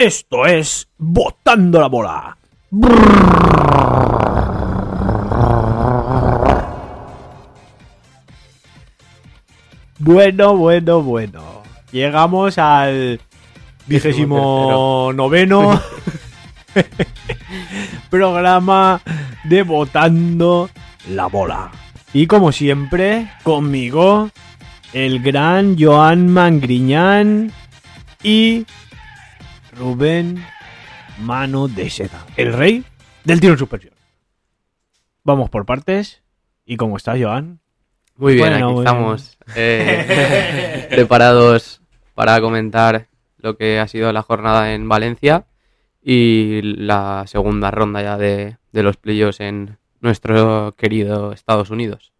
Esto es Botando la Bola. Bueno, bueno, bueno. Llegamos al vigésimo noveno programa de Botando la Bola. Y como siempre, conmigo, el gran Joan Mangriñán y Rubén Mano de Seda, el rey del tiro en suspensión. Vamos por partes. ¿Y cómo estás, Joan? Muy bien, Bueno, aquí estamos eh, preparados para comentar lo que ha sido la jornada en Valencia y la segunda ronda ya de, de los playoffs en nuestro querido Estados Unidos.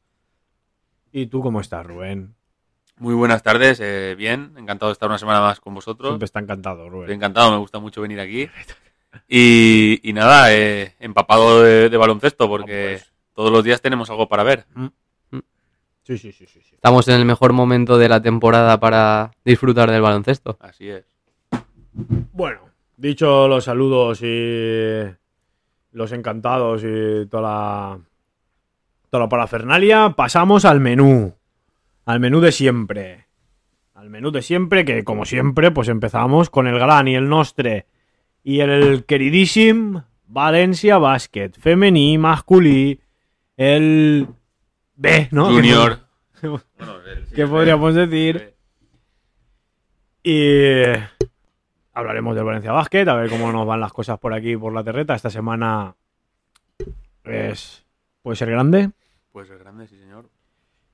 ¿Y tú cómo estás, Rubén? Muy buenas tardes, eh, bien, encantado de estar una semana más con vosotros. Siempre está encantado, Estoy Rubén. encantado, me gusta mucho venir aquí. Y, y nada, eh, empapado de, de baloncesto porque Ah, pues. todos los días tenemos algo para ver. Sí, sí, sí, sí. sí. Estamos en el mejor momento de la temporada para disfrutar del baloncesto. Así es. Bueno, dicho los saludos y los encantados y toda la, toda la parafernalia, pasamos al menú. Al menú de siempre. Al menú de siempre, que como siempre, pues empezamos con el gran y el nostre y el queridísimo Valencia Basket, femení, masculí, el B, ¿no? Junior. ¿Qué podríamos decir? Y hablaremos del Valencia Basket, a ver cómo nos van las cosas por aquí, por la terreta. Esta semana es puede ser grande. Pues el grande, sí, señor.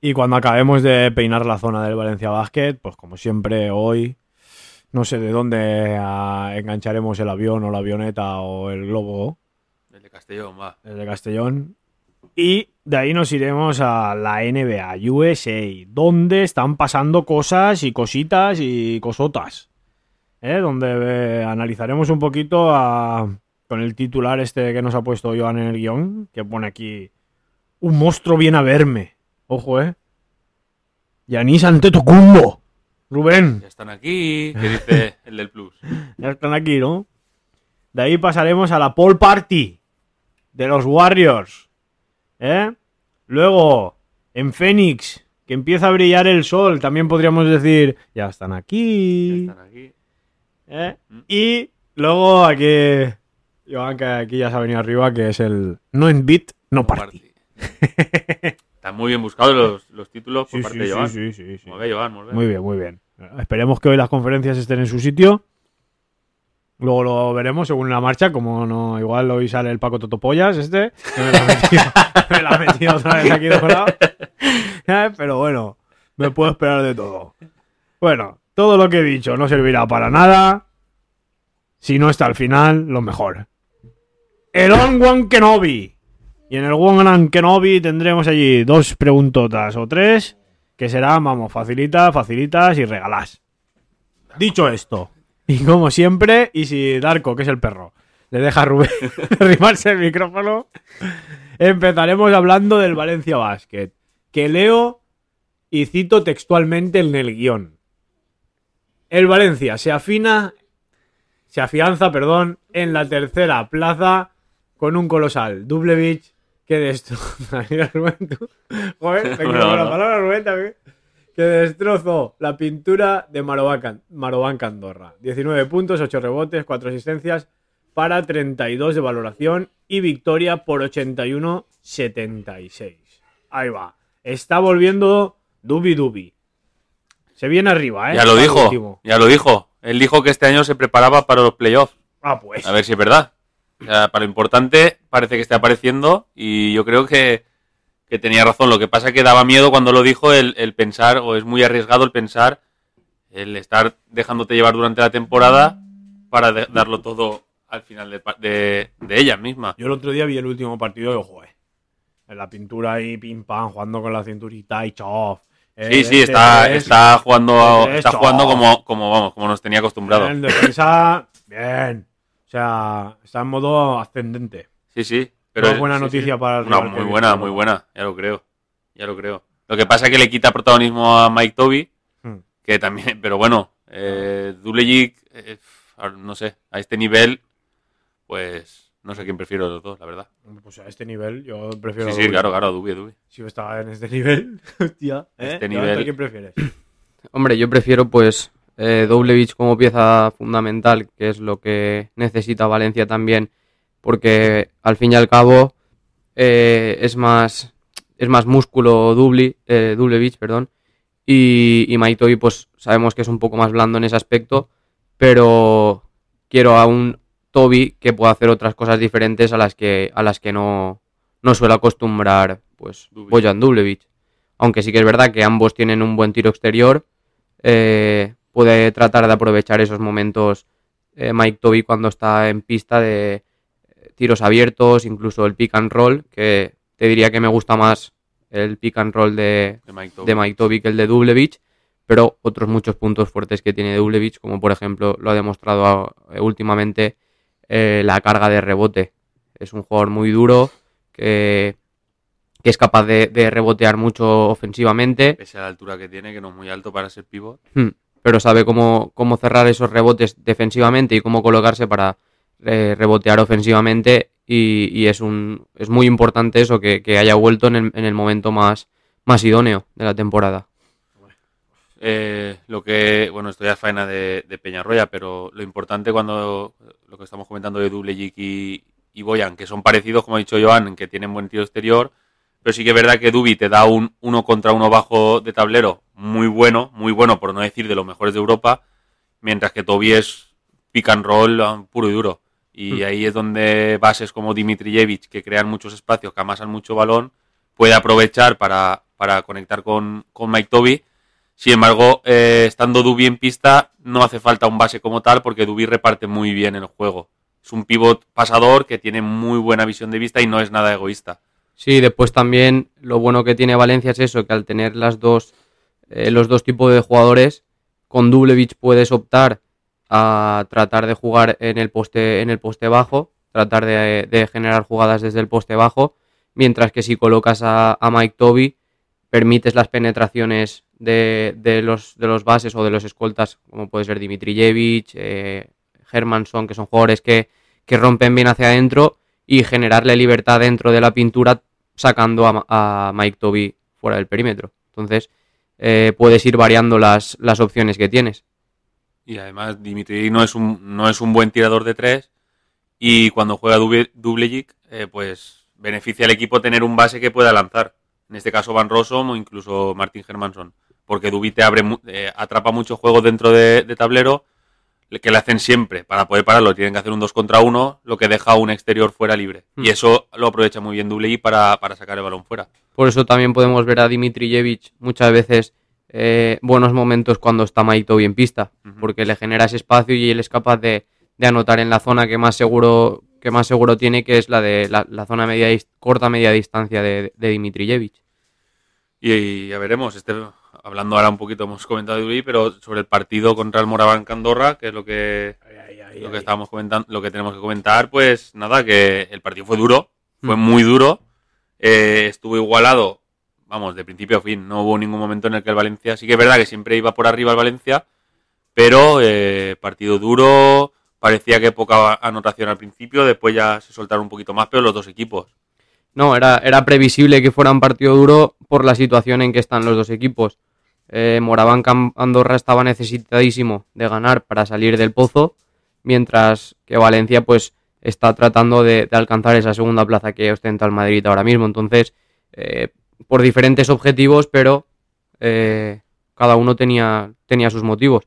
Y cuando acabemos de peinar la zona del Valencia Basket, pues como siempre hoy, no sé de dónde ah, engancharemos el avión o la avioneta o el globo, El de Castellón, va. el de Castellón. Y de ahí nos iremos a la NBA, USA, donde están pasando cosas y cositas y cosotas. ¿eh? Donde eh, analizaremos un poquito a- con el titular este que nos ha puesto Joan en el guion, que pone aquí, un monstruo viene a verme. Ojo, ¿eh? Yanis Antetokounmpo. Rubén. Ya están aquí. ¿Qué dice el del Plus? Ya están aquí, ¿no? De ahí pasaremos a la Paul Party de los Warriors. ¿Eh? Luego, en Phoenix, que empieza a brillar el sol, también podríamos decir, ya están Ya aquí. están aquí. ¿eh? Y luego aquí, Joan, que aquí ya se ha venido arriba, que es el no en beat, no party. Están muy bien buscados los, los títulos por Sí, parte sí, de Joan. sí, sí, sí. Muy bien, Joan, muy bien. Muy bien, muy bien. Esperemos que hoy las conferencias estén en su sitio. Luego lo veremos según la marcha, como no, igual hoy sale el Paco Totopollas este, que me la ha metido, me la ha metido otra vez aquí doblado. Eh, Pero bueno, me puedo esperar de todo. Bueno, todo lo que he dicho no servirá para nada si no está al final lo mejor. El On Kenobi. Y en el One Kenobi tendremos allí dos preguntotas o tres que serán, vamos, facilita, facilitas y regalás. Dicho esto, y como siempre, y si Darko, que es el perro, le deja a Rubén arrimarse el micrófono, empezaremos hablando del Valencia Basket, que leo y cito textualmente en el guion. El Valencia se afina, se afianza, perdón, en la tercera plaza con un colosal Dublevich que tú. Joder, te No, quiero la palabra, Rubén, también. Que destrozó la pintura de Maroban Candorra. 19 puntos, 8 rebotes, 4 asistencias para 32 de valoración y victoria por 81-76. Ahí va. Está volviendo Dubi Dubi. Se viene arriba, ¿eh? Ya lo dijo, último. ya lo dijo. Él dijo que este año se preparaba para los playoffs. Ah, pues. A ver si es verdad. Para lo importante parece que está apareciendo y yo creo que, que tenía razón. Lo que pasa es que daba miedo cuando lo dijo el, el pensar, o es muy arriesgado el pensar, el estar dejándote llevar durante la temporada para de- darlo todo al final de, de, de ella misma. Yo el otro día vi el último partido y ojo, eh. En la pintura ahí, pim pam, jugando con la cinturita y chof. Eh, Sí, sí, este está, tres, está jugando, está jugando como, como, vamos, como nos tenía acostumbrado. En defensa, bien. O sea, está en modo ascendente. Sí, sí. Pero Una es- buena sí, noticia sí. para el Una rival muy buena, muy buena. Ya lo creo. Ya lo creo. Lo que pasa es que le quita protagonismo a Mike Toby, Hmm. que también, pero bueno, eh, Dulejic, eh, no sé, a este nivel, pues no sé quién prefiero de los dos, la verdad. Pues a este nivel yo prefiero. Sí, a sí, claro, claro, Dubi, Dubi. Si yo estaba en este nivel, hostia. ¿eh? Este nivel- ¿Quién prefieres? Hombre, yo prefiero pues eh, Doblevich como pieza fundamental, que es lo que necesita Valencia también, porque al fin y al cabo eh, es más es más músculo Dubli, eh, Dublevich, perdón, y, y pues sabemos que es un poco más blando en ese aspecto, pero quiero a un Toby que pueda hacer otras cosas diferentes a las que a las que no, no suele acostumbrar pues Dubi. Bojan Dublevich. Aunque sí que es verdad que ambos tienen un buen tiro exterior, eh, puede tratar de aprovechar esos momentos eh, Mike Toby cuando está en pista de eh, tiros abiertos, incluso el pick and roll, que te diría que me gusta más el pick and roll de, De Mike Toby. de Mike Toby que el de Dublevich, pero otros muchos puntos fuertes que tiene Dublevich, como por ejemplo lo ha demostrado eh, últimamente eh, la carga de rebote. Es un jugador muy duro que, que es capaz de, de rebotear mucho ofensivamente, Pese a la altura que tiene, que no es muy alto para ser pivot. Hmm, pero sabe cómo, cómo cerrar esos rebotes defensivamente y cómo colocarse para eh, rebotear ofensivamente y, es un es muy importante eso que, que haya vuelto en el, en el momento más, más idóneo de la temporada. Eh, lo que, bueno, esto ya faena de, Peñarroya, pero lo importante cuando lo que estamos comentando de Dublejik y, y Boyan, que son parecidos, como ha dicho Joan, que tienen buen tiro exterior, pero sí que es verdad que Dubi te da un uno contra uno bajo de tablero muy bueno, muy bueno, por no decir de los mejores de Europa, mientras que Toby es pick and roll um, puro y duro. Y ahí es donde bases como Dimitrijevic, que crean muchos espacios, que amasan mucho balón, puede aprovechar para, para conectar con, con Mike Toby. Sin embargo, eh, estando Dubi en pista, no hace falta un base como tal, porque Dubi reparte muy bien el juego. Es un pivot pasador que tiene muy buena visión de vista y no es nada egoísta. Sí, después también lo bueno que tiene Valencia es eso, que al tener las dos, eh, los dos tipos de jugadores, con Dublevich puedes optar a tratar de jugar en el poste, en el poste bajo, tratar de, generar jugadas desde el poste bajo, mientras que si colocas a, a Mike Toby, permites las penetraciones de, de los, de los bases o de los escoltas, como puede ser Dimitrijevic, eh, Hermanson, que son jugadores que, que rompen bien hacia adentro, y generarle libertad dentro de la pintura sacando a, Mike Toby fuera del perímetro. Entonces, eh, puedes ir variando las, las opciones que tienes. Y además, Dimitri no es un, no es un buen tirador de tres. Y cuando juega Dubljic, eh, pues beneficia al equipo tener un base que pueda lanzar. En este caso, Van Rossum o incluso Martin Hermanson. Porque Dubi te abre, eh, atrapa mucho juego dentro de, tablero, le- que le hacen siempre. Para poder pararlo, tienen que hacer un 2 contra 1, lo que deja un exterior fuera libre. Hmm. Y eso lo aprovecha muy bien Dubljic para, para sacar el balón fuera. Por eso también podemos ver a Dimitrijevic muchas veces eh, buenos momentos cuando está Mike Toby en pista, porque le genera ese espacio y él es capaz de, de anotar en la zona que más seguro que más seguro tiene, que es la de la, la zona media corta media distancia de, de Dimitrijevic. Y, y ya veremos, este, hablando ahora un poquito, hemos comentado de Dubi, pero sobre el partido contra el Moraván Andorra, que es lo que Ay, ay, ay, lo que estábamos comentando, lo que tenemos que comentar, pues nada, que el partido fue duro, fue Mm. muy duro, eh, estuvo igualado, vamos, de principio a fin, no hubo ningún momento en el que el Valencia, sí que es verdad que siempre iba por arriba el Valencia, pero eh, partido duro, parecía que poca anotación al principio, después ya se soltaron un poquito más, pero los dos equipos. No, era, era previsible que fuera un partido duro por la situación en que están los dos equipos. Eh, Andorra estaba necesitadísimo de ganar para salir del pozo, mientras que Valencia pues está tratando de, de alcanzar esa segunda plaza que ostenta el Madrid ahora mismo. Entonces, eh, por diferentes objetivos, pero eh, cada uno tenía, tenía sus motivos.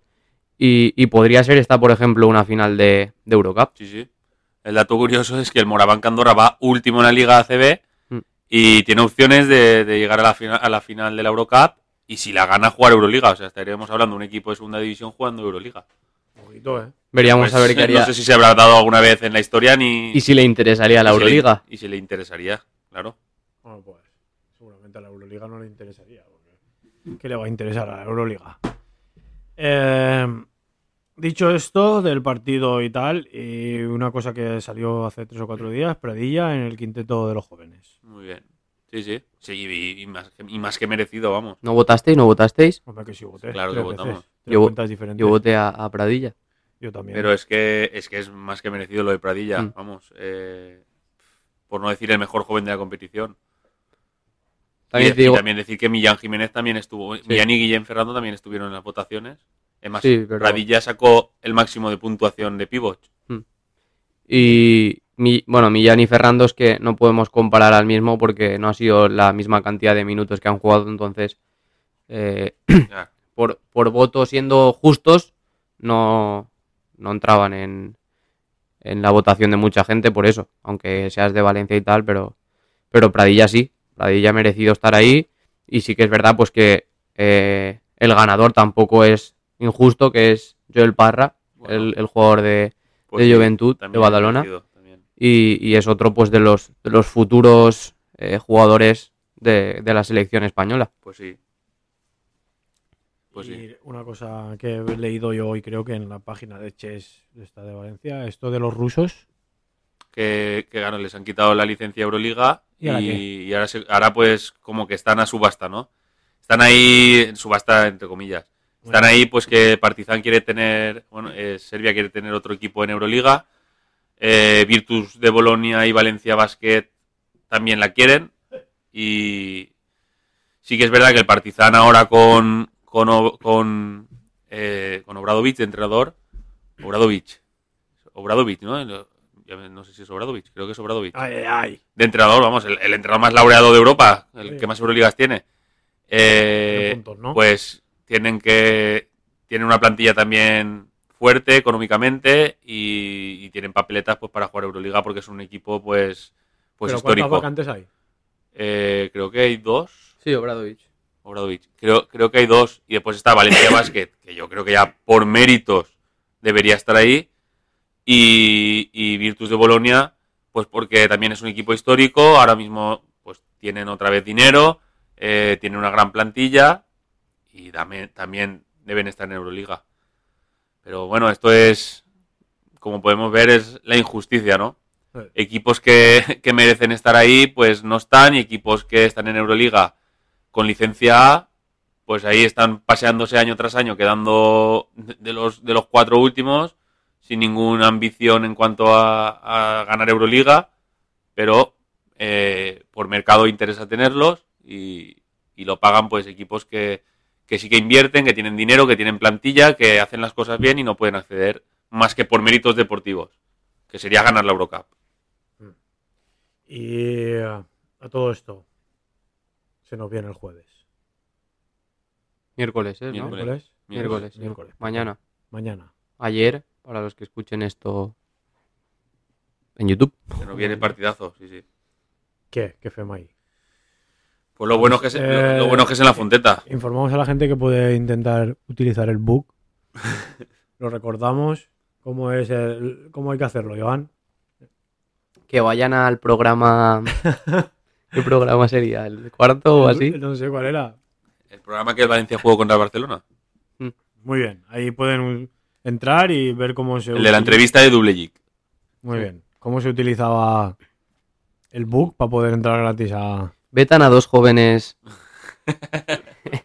Y, y podría ser esta, por ejemplo, una final de, de Eurocup. Sí, sí. El dato curioso es que el Moraván Andorra va último en la Liga ACB Mm. y tiene opciones de, de llegar a la, final, a la final de la Eurocup y si la gana jugar Euroliga. O sea, estaríamos hablando de un equipo de segunda división jugando Euroliga. Ojito, eh. Veríamos Pues, a ver qué eh, haría No sé si se habrá dado alguna vez en la historia ni... y si le interesaría la y si le- Euroliga. y si le interesaría, claro. Bueno, pues seguramente a la Euroliga no le interesaría. Porque ¿Qué le va a interesar a la Euroliga? Eh, dicho esto del partido y tal, y una cosa que salió hace tres o cuatro días, Pradilla en el quinteto de los jóvenes. Muy bien. Sí, sí. Sí, y, y más, que- y más que merecido, vamos. ¿No votasteis? ¿No votasteis? Hombre, que sí voté. Claro que votamos. Yo- cuentas diferentes. Yo voté a, a Pradilla. Yo también. Pero es que es que es más que merecido lo de Pradilla, Mm. vamos. eh, por no decir el mejor joven de la competición. También y, digo, también decir que Millán Jiménez también estuvo. Millán y Guillén Ferrando también estuvieron en las votaciones. Es más, Sí, pero- Pradilla sacó el máximo de puntuación de pivot. Y mi, bueno, Millán y Ferrando es que no podemos comparar al mismo porque no ha sido la misma cantidad de minutos que han jugado, entonces eh, por, por voto siendo justos no, no entraban en, en la votación de mucha gente por eso, aunque seas de Valencia y tal, pero, pero Pradilla sí, Pradilla ha merecido estar ahí y sí que es verdad pues que eh, el ganador tampoco es injusto, que es Joel Parra, Bueno, el, el jugador de, pues de sí, Juventud, de Badalona. merecido. Y, y es otro pues de los, de los futuros eh, jugadores de, de la selección española. Pues sí. Pues sí. Una cosa que he leído yo hoy, creo que en la página de Chess de esta de Valencia, esto de los rusos. que, que claro, les han quitado la licencia Euroliga ¿Y y, ahora y ahora, se- ahora pues como que están a subasta, ¿no? Están ahí en subasta entre comillas. Están Bueno. ahí pues que Partizan quiere tener, bueno, eh, Serbia quiere tener otro equipo en Euroliga, eh, Virtus de Bolonia y Valencia Basket también la quieren y sí que es verdad que el Partizan ahora con con, con, eh, con Obradovic de entrenador, Obradovic, Obradovic, ¿no? No sé si es Obradovic, creo que es Obradovic. Ay, ay, ay. De entrenador, vamos, el, el entrenador más laureado de Europa, el Sí. que más Euroligas tiene. Eh, puntos, ¿no? Pues tienen que. Tienen una plantilla también fuerte económicamente y, y tienen papeletas pues para jugar Euroliga porque es un equipo pues pues ¿Pero cuántas histórico. vacantes hay? Eh, creo que hay dos. Sí, Obradovic. Obradovic. Creo, creo que hay dos. Y después está Valencia Basket, que yo creo que ya por méritos debería estar ahí. Y, y Virtus de Bolonia, pues porque también es un equipo histórico. Ahora mismo pues tienen otra vez dinero, eh, tienen una gran plantilla y dame- también deben estar en Euroliga. Pero bueno, esto es, como podemos ver, es la injusticia, ¿no? Sí. Equipos que, que merecen estar ahí, pues no están, y equipos que están en Euroliga con licencia A, pues ahí están paseándose año tras año, quedando de los, de los cuatro últimos, sin ninguna ambición en cuanto a, a ganar Euroliga, pero eh, por mercado interesa tenerlos y, y lo pagan pues equipos que, que sí que invierten, que tienen dinero, que tienen plantilla, que hacen las cosas bien y no pueden acceder más que por méritos deportivos, que sería ganar la Eurocup. Y eh, a todo esto, se nos viene el jueves. Miércoles, ¿eh? ¿no? Miércoles. ¿Miércoles? Miércoles. Mañana. Mañana. Ayer, para los que escuchen esto en YouTube. Se nos viene partidazo, sí, sí. ¿Qué? ¿Qué FEMA hay? Pues lo bueno es que es, lo- Eh, lo bueno es que es en la Fonteta. Informamos a la gente que puede intentar utilizar el book. Lo recordamos. ¿Cómo, es el, ¿Cómo hay que hacerlo, Joan? Que vayan al programa. ¿Qué programa sería? ¿El cuarto o así? No sé cuál era. El programa que el Valencia jugó contra el Barcelona. Muy bien. Ahí pueden entrar y ver cómo se El de la entrevista de Dublejik. Muy bien. ¿Cómo se utilizaba el book para poder entrar gratis a. Vetan a dos jóvenes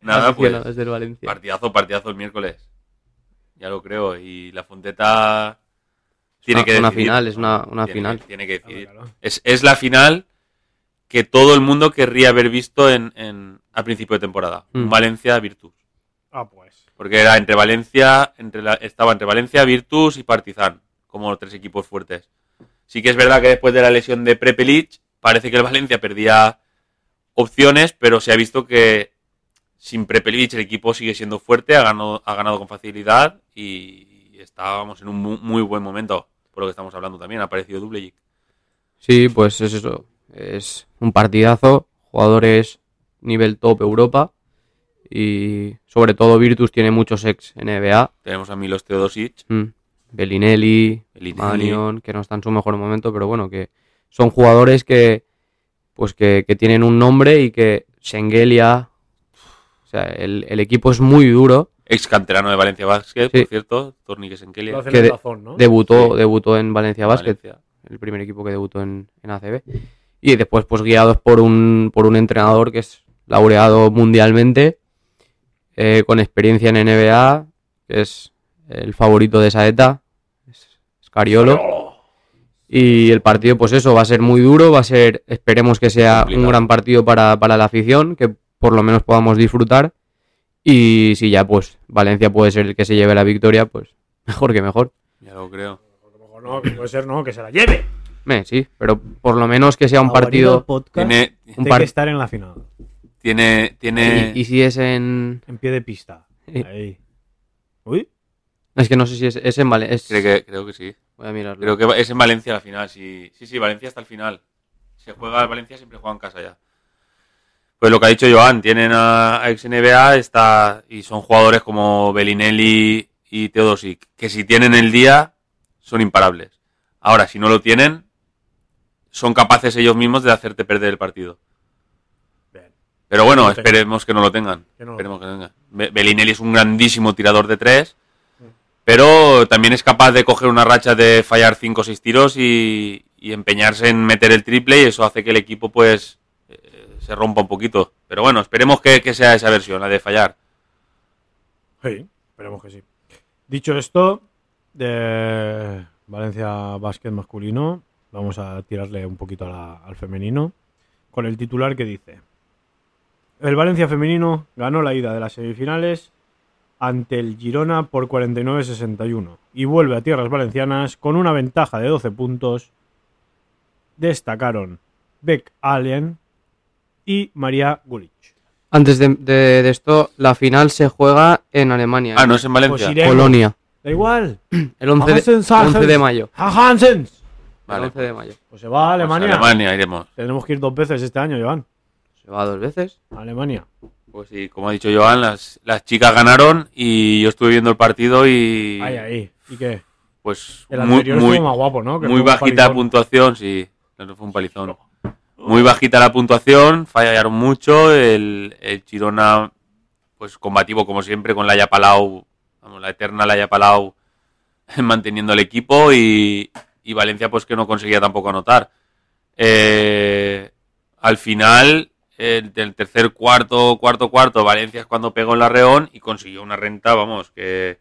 Nada, pues del Valencia. partidazo, partidazo el miércoles. Ya lo creo. Y la Fonteta tiene una- que una decidir. final, es una- una Tiene final. tiene que decidir. Claro, claro. Es, es la final que todo el mundo querría haber visto en, en- a principio de temporada. Mm. Valencia-Virtus. Ah, pues. Porque era entre Valencia, entre la- estaba entre Valencia, Virtus y Partizan, como tres equipos fuertes. Sí que es verdad que después de la lesión de Prepelic, parece que el Valencia perdía opciones, pero se ha visto que sin Prepelic el equipo sigue siendo fuerte, ha ganado, ha ganado con facilidad y estábamos en un mu- muy, buen momento, por lo que estamos hablando también, ha aparecido Dublejik. Sí, pues es eso. Es un partidazo. Jugadores nivel top Europa. Y sobre todo Virtus tiene muchos ex NBA. Tenemos a Milos Teodosic, Mm. Bellinelli, Bellinelli. Manion, que no está en su mejor momento, pero bueno, que son jugadores que pues que, que tienen un nombre y que Schengelia, o sea, el, el equipo es muy duro. ex canterano de Valencia Basket, Sí. por cierto. Lo hacen Que. Debutó, Sí. debutó en Valencia Basket, Valencia. el primer equipo que debutó en, en ACB. Y después, pues guiados por un, por un entrenador que es laureado mundialmente, eh, con experiencia en NBA, que es el favorito de Saeta, es Scariolo. Y el partido, pues eso, va a ser muy duro, va a ser, esperemos que sea Complicado. un gran partido para, para la afición, que por lo menos podamos disfrutar. Y si ya, pues, Valencia puede ser el que se lleve la victoria, pues mejor que mejor. Ya lo creo. Mejor no, que puede ser no, que se la lleve. Me, sí, pero por lo menos que sea un Favorito partido. podcast Tiene, Un tiene par- que estar en la final. tiene, tiene, Y, y si es en. En pie de pista. Sí. Ahí. Uy. Es que no sé si es, es en Valencia. creo que, creo que sí. Voy a mirarlo. Creo que es en Valencia la final. Sí, sí, sí, Valencia hasta el final. Se juega Valencia, siempre juega en casa ya. Pues lo que ha dicho Joan, tienen a, a ex NBA está, y son jugadores como Bellinelli y Teodosic, que si tienen el día son imparables. Ahora, si no lo tienen, son capaces ellos mismos de hacerte perder el partido. Bien. Pero bueno, esperemos que no lo tengan. Que no lo Esperemos que lo tengan. Be- Bellinelli es un grandísimo tirador de tres, pero también es capaz de coger una racha de fallar cinco o seis tiros y, empeñarse en meter el triple y eso hace que el equipo pues eh, se rompa un poquito. Pero bueno, esperemos que, sea esa versión, la de fallar. Sí, esperemos que sí. Dicho esto, de Valencia Básquet masculino, vamos a tirarle un poquito al femenino, con el titular que dice, el Valencia femenino ganó la ida de las semifinales ante el Girona por 49-61 y vuelve a tierras valencianas con una ventaja de 12 puntos. Destacaron Beck Allen y María Gulich. Antes de, de- de esto, la final se juega en Alemania. Ah, no es en Valencia. Pues Polonia. Da igual. El 11 de, Hansens, 11 de Hansens. mayo. Hansens. El Vale. 11 de mayo. Pues se va a Pues Alemania. Alemania iremos. Tenemos que ir dos veces este año, Joan. Se va dos veces. A Alemania. Pues sí, como ha dicho Joan, las, las chicas ganaron y yo estuve viendo el partido y Ahí, ahí. ¿Y qué? pues El muy, anterior muy, estuvo más guapo, ¿no? Que muy bajita la puntuación, sí, no fue un palizón. Muy bajita la puntuación, fallaron mucho, el, el Girona, pues combativo como siempre con la Palau, vamos, la eterna la Palau manteniendo el equipo y, y Valencia pues que no conseguía tampoco anotar. Eh, al final, el, tercer cuarto, cuarto, cuarto, Valencia es cuando pegó en la Reón y consiguió una renta, vamos, que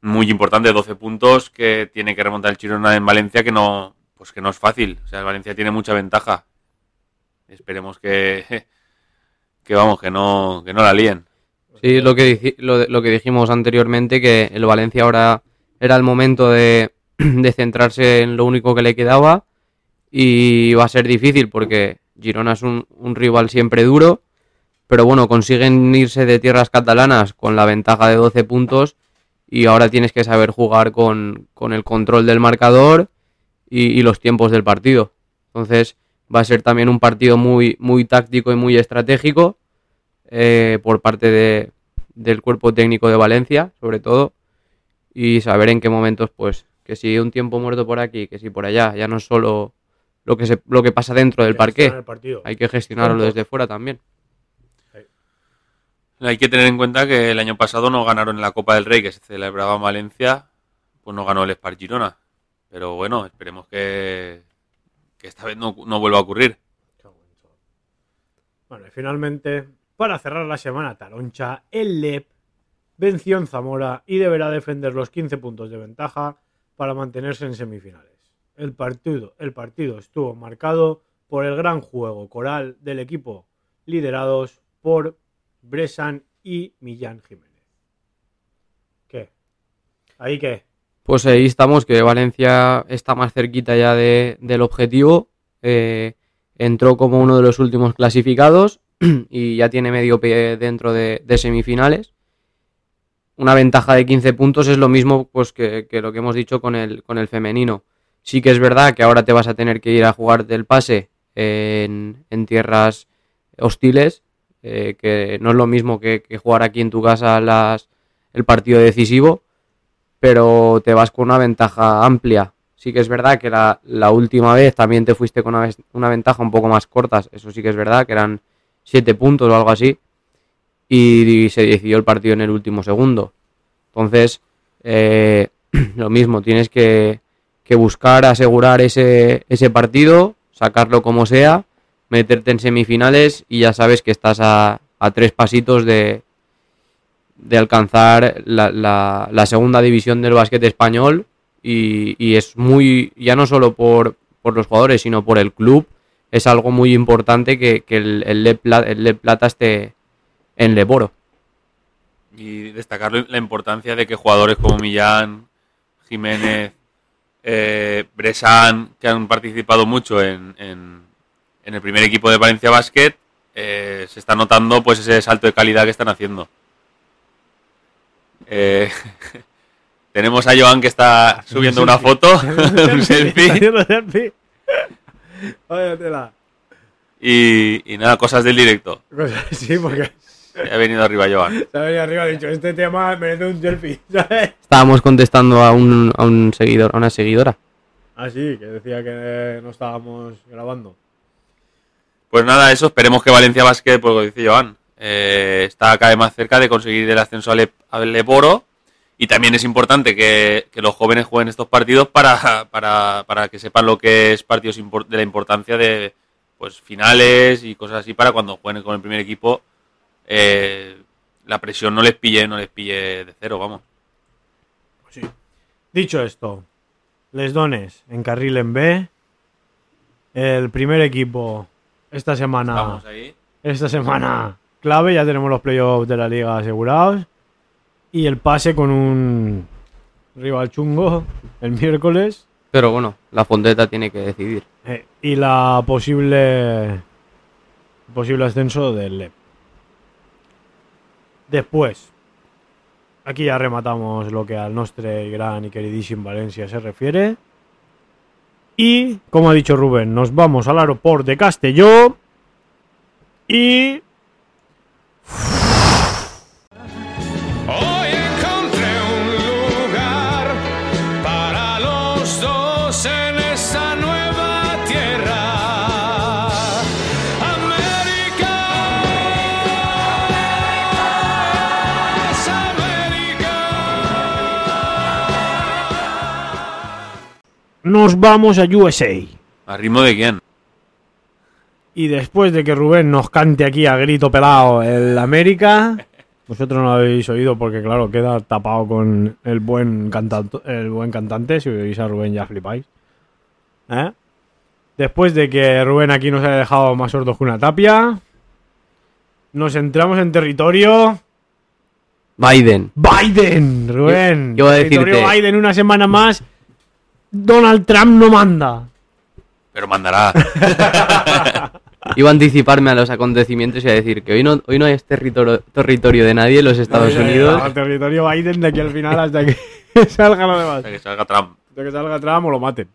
muy importante, 12 puntos que tiene que remontar el Girona en Valencia, que no, pues que no es fácil. O sea, Valencia tiene mucha ventaja. Esperemos que, que vamos, que no, que no la líen. Sí, lo que, lo que dijimos anteriormente, que el Valencia ahora era el momento de, de centrarse en lo único que le quedaba y va a ser difícil porque Girona es un, rival siempre duro, pero bueno, consiguen irse de tierras catalanas con la ventaja de 12 puntos y ahora tienes que saber jugar con, con el control del marcador y, los tiempos del partido. Entonces va a ser también un partido muy, muy táctico y muy estratégico eh, por parte de, del cuerpo técnico de Valencia, sobre todo, y saber en qué momentos, pues, que si un tiempo muerto por aquí, que si por allá, ya no solo lo que, se, lo que pasa dentro del parque, hay que gestionarlo desde fuera también. Hay que tener en cuenta que el año pasado no ganaron en la Copa del Rey, que se celebraba en Valencia, pues no ganó el Spar Girona. Pero bueno, esperemos que, que esta vez no, no vuelva a ocurrir. Bueno, y finalmente, para cerrar la semana taloncha, el LEP venció en Zamora y deberá defender los 15 puntos de ventaja para mantenerse en semifinales. El partido, el partido estuvo marcado por el gran juego coral del equipo, liderados por Bresan y Millán Jiménez. ¿Qué? ¿Ahí qué? Pues ahí estamos, que Valencia está más cerquita ya de- del objetivo. eh, entró como uno de los últimos clasificados y ya tiene medio pie dentro de, de semifinales. Una ventaja de 15 puntos es lo mismo pues, que, que lo que hemos dicho con el, con el femenino. Sí que es verdad que ahora te vas a tener que ir a jugar del pase en, tierras hostiles, eh, que no es lo mismo que, jugar aquí en tu casa el partido decisivo pero te vas con una ventaja amplia. Sí que es verdad que la, la última vez también te fuiste con una, ventaja un poco más corta, eso sí que es verdad, que eran siete puntos o algo así, y, se decidió el partido en el último segundo. Entonces, eh, lo mismo, tienes que, que buscar asegurar ese, ese partido, sacarlo como sea, meterte en semifinales y ya sabes que estás a, a tres pasitos de, de alcanzar la, la- la segunda división del básquet español y, y es muy, ya no solo por, por los jugadores, sino por el club, es algo muy importante que, que el, el Leb Pla- el Leb Plata esté en Leboro. Y destacar la importancia de que jugadores como Millán, Jiménez, eh, Bressan, que han participado mucho en, en- en el primer equipo de Valencia Basket, eh, se está notando pues ese salto de calidad que están haciendo. Eh, tenemos a Joan que está subiendo una foto, un selfie, y, y nada, cosas del directo. Así, porque Ha venido arriba Joan. se ha venido arriba ha dicho, este tema merece un selfie, ¿sabes? Estábamos contestando a un, a un seguidor, a una seguidora. Ah, sí, que decía que no estábamos grabando. Pues nada, eso, esperemos que Valencia Basket, pues lo dice Joan, eh, está cada vez más cerca de conseguir el ascenso al, E- al Leboro. Y también es importante que, que los jóvenes jueguen estos partidos para, para, para que sepan lo que es partidos de la importancia de pues finales y cosas así para cuando jueguen con el primer equipo eh, la presión no les pille, no les pille de cero, vamos. Pues sí. Dicho esto, les dones en carril en B. El primer equipo esta semana. Vamos ahí. Esta semana clave, ya tenemos los playoffs de la liga asegurados. Y el pase con un rival chungo el miércoles. Pero bueno, la Fonteta tiene que decidir. eh, y la posible posible ascenso del LEP. Después, aquí ya rematamos lo que al nostre gran y queridísimo Valencia se refiere. Y, como ha dicho Rubén, nos vamos al aeropuerto de Castelló. Y nos vamos a USA. ¿A ritmo de quién? Y después de que Rubén nos cante aquí a grito pelado el América, vosotros no lo habéis oído porque claro, queda tapado con el buen cantante, el buen cantante, si oís a Rubén ya flipáis. ¿Eh? Después de que Rubén aquí nos haya dejado más sordos que una tapia, nos entramos en territorio Biden. Biden, Rubén. Yo- yo voy a territorio decirte- Biden una semana más. Donald Trump no manda. Pero mandará. Iba a anticiparme a los acontecimientos y a decir que hoy no, hoy no es territorio, territorio de nadie en los Estados Unidos. ay, territorio Biden de aquí al final hasta que salga lo demás. Hasta que salga Trump. De que salga Trump o lo maten.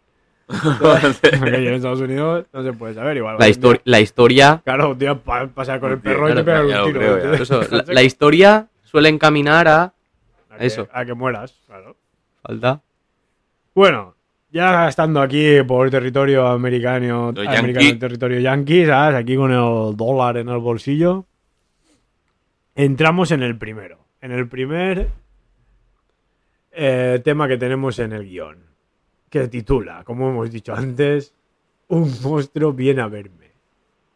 Porque en Estados Unidos no se puede saber igual. La, histori- día- la historia, Claro, un día pa- pasar con el perro y Claro, te pegar un tiro. creo, la, la historia suele encaminar a... a que, eso. A que mueras, claro. Falta. Bueno, ya estando aquí por territorio americano, americano territorio yankee, ¿sabes? Aquí con el dólar en el bolsillo. Entramos en el primero. En el primer eh, tema que tenemos en el guion. Que titula, como hemos dicho antes, Un monstruo viene a verme.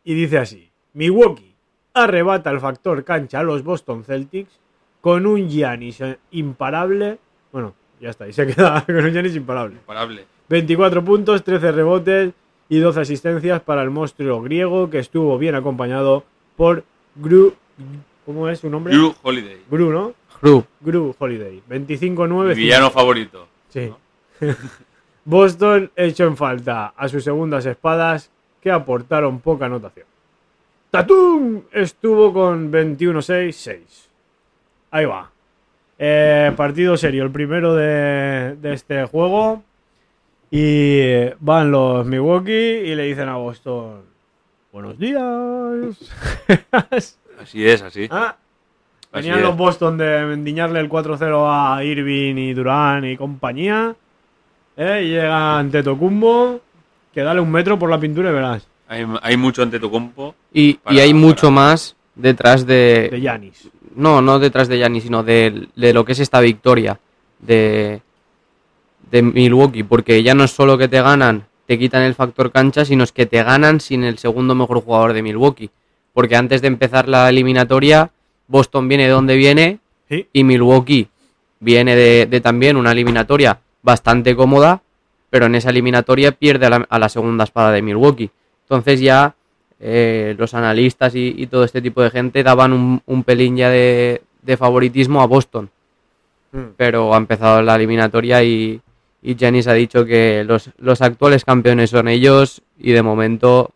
Y dice así: Milwaukee arrebata el factor cancha a los Boston Celtics con un Giannis eh, imparable. Bueno, ya está, y se queda con un Giannis imparable. Imparable. 24 puntos, 13 rebotes y 12 asistencias para el monstruo griego que estuvo bien acompañado por Gru. ¿Cómo es su nombre? Drew Holiday. Gru, ¿no? Gru, Gru Holiday. Mi 25-9. villano favorito. Sí. Boston echó en falta a sus segundas espadas que aportaron poca anotación. Tatum estuvo con 21-6-6. Ahí va. Eh, partido serio, el primero de, de este juego. Y van los Milwaukee y le dicen a Boston: Buenos días. Así es, así. Ah, Venían los Boston de endiñarle el 4-0 a Irving y Durán y compañía. ¿eh? Y llega ante Tocumbo, que dale un metro por la pintura y verás. Hay, hay mucho ante tu compo. y, Para- y hay mucho para- más detrás De de... Yanis. No, no detrás de Giannis, sino de, de lo que es esta victoria de, de Milwaukee. Porque ya no es solo que te ganan, te quitan el factor cancha, sino es que te ganan sin el segundo mejor jugador de Milwaukee. Porque antes de empezar la eliminatoria, Boston viene de donde viene Sí. Y Milwaukee viene de, de también una eliminatoria bastante cómoda, pero en esa eliminatoria pierde a la, a la segunda espada de Milwaukee. Entonces ya eh, los analistas y, y todo este tipo de gente daban un, un pelín ya de, de favoritismo a Boston. Mm. Pero ha empezado la eliminatoria y, y Giannis ha dicho que los, los actuales campeones son ellos y de momento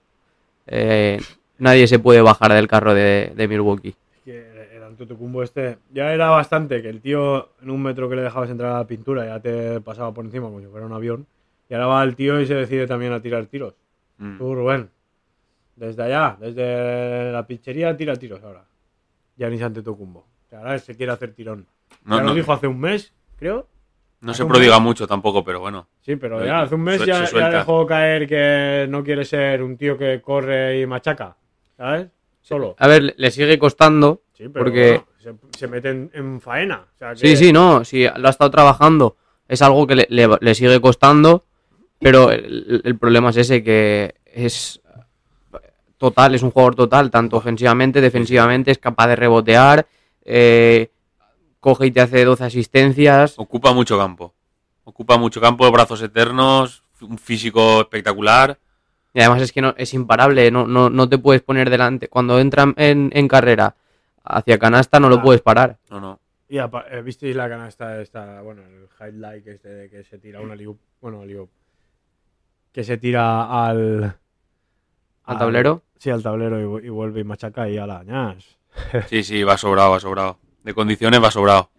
eh, nadie se puede bajar del carro de, de Milwaukee. Es que el Antetokounmpo este ya era bastante que el tío en un metro que le dejabas entrar a la pintura ya te pasaba por encima como si fuera un avión. Y ahora va el tío y se decide también a tirar tiros. Mm. Tú, Rubén, desde allá, desde la pinchería, tira tiros ahora. Giannis Antetokounmpo. Que ahora se quiere hacer tirón. No, ya lo dijo hace un mes, creo. no hace se prodiga mes. mucho tampoco, pero bueno. Sí, pero ya hace un mes ya, dejó caer que no quiere ser un tío que corre y machaca. ¿Sabes? Solo. A ver, le- le sigue costando. Sí, pero porque- bueno, se, se mete en, en faena. O sea, que- Sí, sí, no, sí, lo ha estado trabajando. Es algo que le, le- le sigue costando, pero el, el problema es ese, que es total, es un jugador total, tanto ofensivamente, defensivamente, es capaz de rebotear, eh, coge y te hace 12 asistencias. Ocupa mucho campo. Ocupa mucho campo, brazos eternos, un físico espectacular. Y además es que no, es imparable, no, no, no te puedes poner delante. Cuando entra en, en carrera hacia canasta no lo Ah. puedes parar. No, no. Y eh, visteis la canasta esta, bueno, el highlight este de que se tira una liup, bueno, liup, que se tira al ¿Al tablero? Sí, al tablero y, vu- y vuelve y machaca y a la ñas. Sí, sí, va sobrado, va sobrado. De condiciones va sobrado.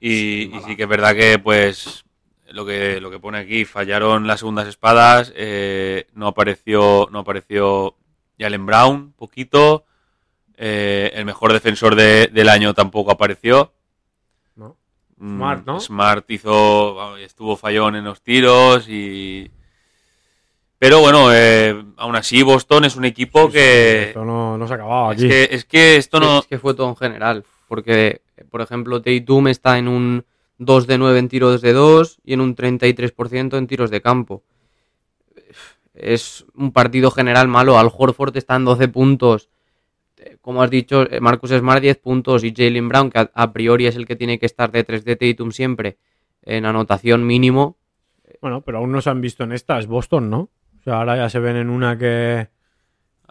Y, Sí, y va. sí que es verdad que, pues, lo que, lo que pone aquí, fallaron las segundas espadas, eh, no apareció, no apareció Jalen Brown, poquito, eh, el mejor defensor de- del año tampoco apareció. ¿no? Mm, Smart, ¿no? Smart hizo, estuvo fallón en los tiros y... Pero bueno, eh, aún así Boston es un equipo Sí, sí, que... Esto no, no se ha acabado es aquí. que... Es que esto no... Es que fue todo en general. Porque, por ejemplo, Tatum está en un 2 de 9 en tiros de 2 y en un 33% en tiros de campo. Es un partido general malo. Al Horford está en 12 puntos. Como has dicho, eh, Marcus Smart 10 puntos y Jalen Brown, que a, priori es el que tiene que estar detrás de Tatum siempre, en anotación mínimo. Bueno, pero aún no se han visto en esta, es Boston, ¿no? Sea, ahora ya se ven en una que...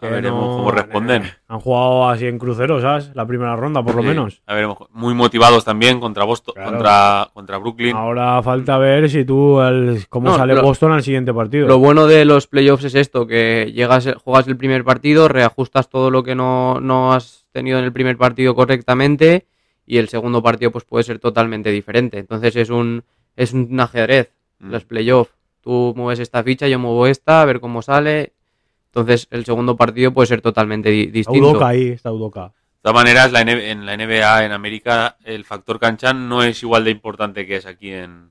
A que veremos no- cómo responden. Han jugado así en crucero, ¿sabes? La primera ronda, por lo Sí, menos. A ver, muy motivados también contra Boston, Claro. contra, contra Brooklyn. Ahora falta ver si tú, el, cómo No, sale lo- Boston al siguiente partido. Lo bueno de los playoffs es esto, que llegas, juegas el primer partido, reajustas todo lo que no, no has tenido en el primer partido correctamente y el segundo partido pues puede ser totalmente diferente. Entonces es un, es un ajedrez, Mm. los playoffs. Tú mueves esta ficha, yo muevo esta, a ver cómo sale. Entonces el segundo partido puede ser totalmente di- Está distinto. Udoka ahí, está Udoka. De todas maneras, la N- en la NBA, en América, el factor cancha no es igual de importante que es aquí en,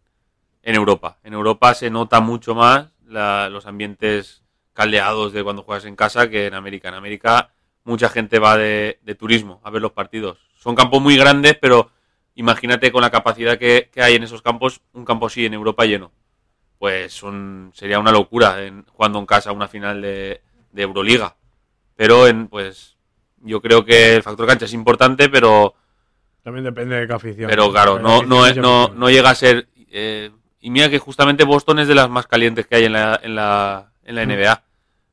en Europa. En Europa se nota mucho más la- los ambientes caldeados de cuando juegas en casa que en América. En América mucha gente va de, de turismo a ver los partidos. Son campos muy grandes, pero imagínate con la capacidad que, que hay en esos campos, un campo así en Europa lleno. Pues son, sería una locura en, jugando en casa una final de, de Euroliga. Pero en, pues yo creo que el factor cancha es importante, pero También depende de qué afición. pero claro, no, no, afición no, no llega a ser. eh, y mira que justamente Boston es de las más calientes que hay en la, en la, en la Mm. NBA.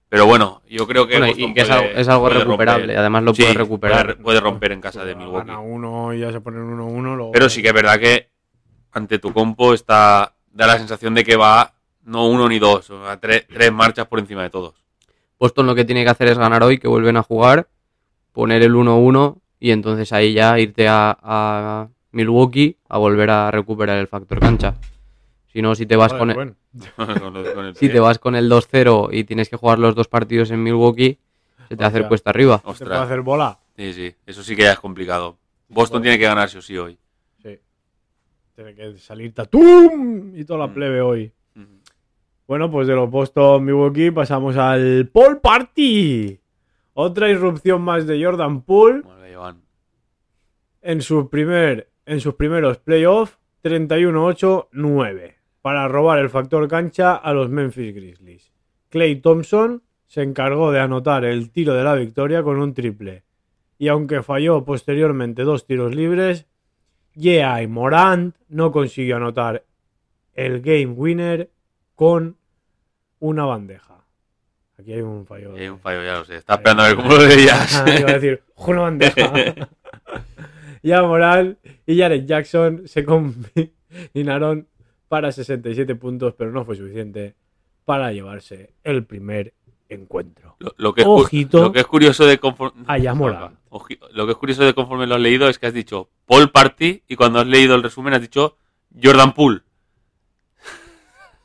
Pero bueno, yo creo que. Bueno, y es algo, es recuperable, romper. además lo Sí, puede recuperar. Puede, romper en casa de Gana Milwaukee. uno y ya se ponen 1-1. luego- Pero sí que es verdad que ante tu compo está, da la sensación de que va no uno ni dos, o sea, tres, tres marchas por encima de todos. Boston lo que tiene que hacer es ganar hoy, que vuelven a jugar, poner el 1-1 y entonces ahí ya irte a, a Milwaukee a volver a recuperar el factor cancha. Si no, si te vas con el, bueno. Con lo- con el si te vas con el 2-0 y tienes que jugar los dos partidos en Milwaukee, se te hace cuesta arriba. ¿Se puede Ostras, hacer bola? sí, sí, eso sí que ya es complicado. Boston tiene que ganar sí o sí hoy. Tiene que salir Tatum y toda la Mm. plebe hoy. Bueno, pues de los Boston Milwaukee pasamos al Paul Party. Otra irrupción más de Jordan Poole Bueno, en, su primer, en sus primeros playoffs 31-8-9 para robar el factor cancha a los Memphis Grizzlies. Clay Thompson se encargó de anotar el tiro de la victoria con un triple y aunque falló posteriormente dos tiros libres, Yea y Morant no consiguió anotar el game winner con una bandeja. Aquí hay un fallo. Hay un fallo, ya lo sé. Estaba esperando a ver cómo lo veías. Ah, iba a decir, una bandeja. ya Morant y Jared Jackson se combinaron para 67 puntos, pero no fue suficiente para llevarse el primer encuentro. Lo, lo que es, Ojito lo que es curioso de conforme, lo que es curioso de conforme lo has leído es que has dicho Paul Party y cuando has leído el resumen has dicho Jordan Poole.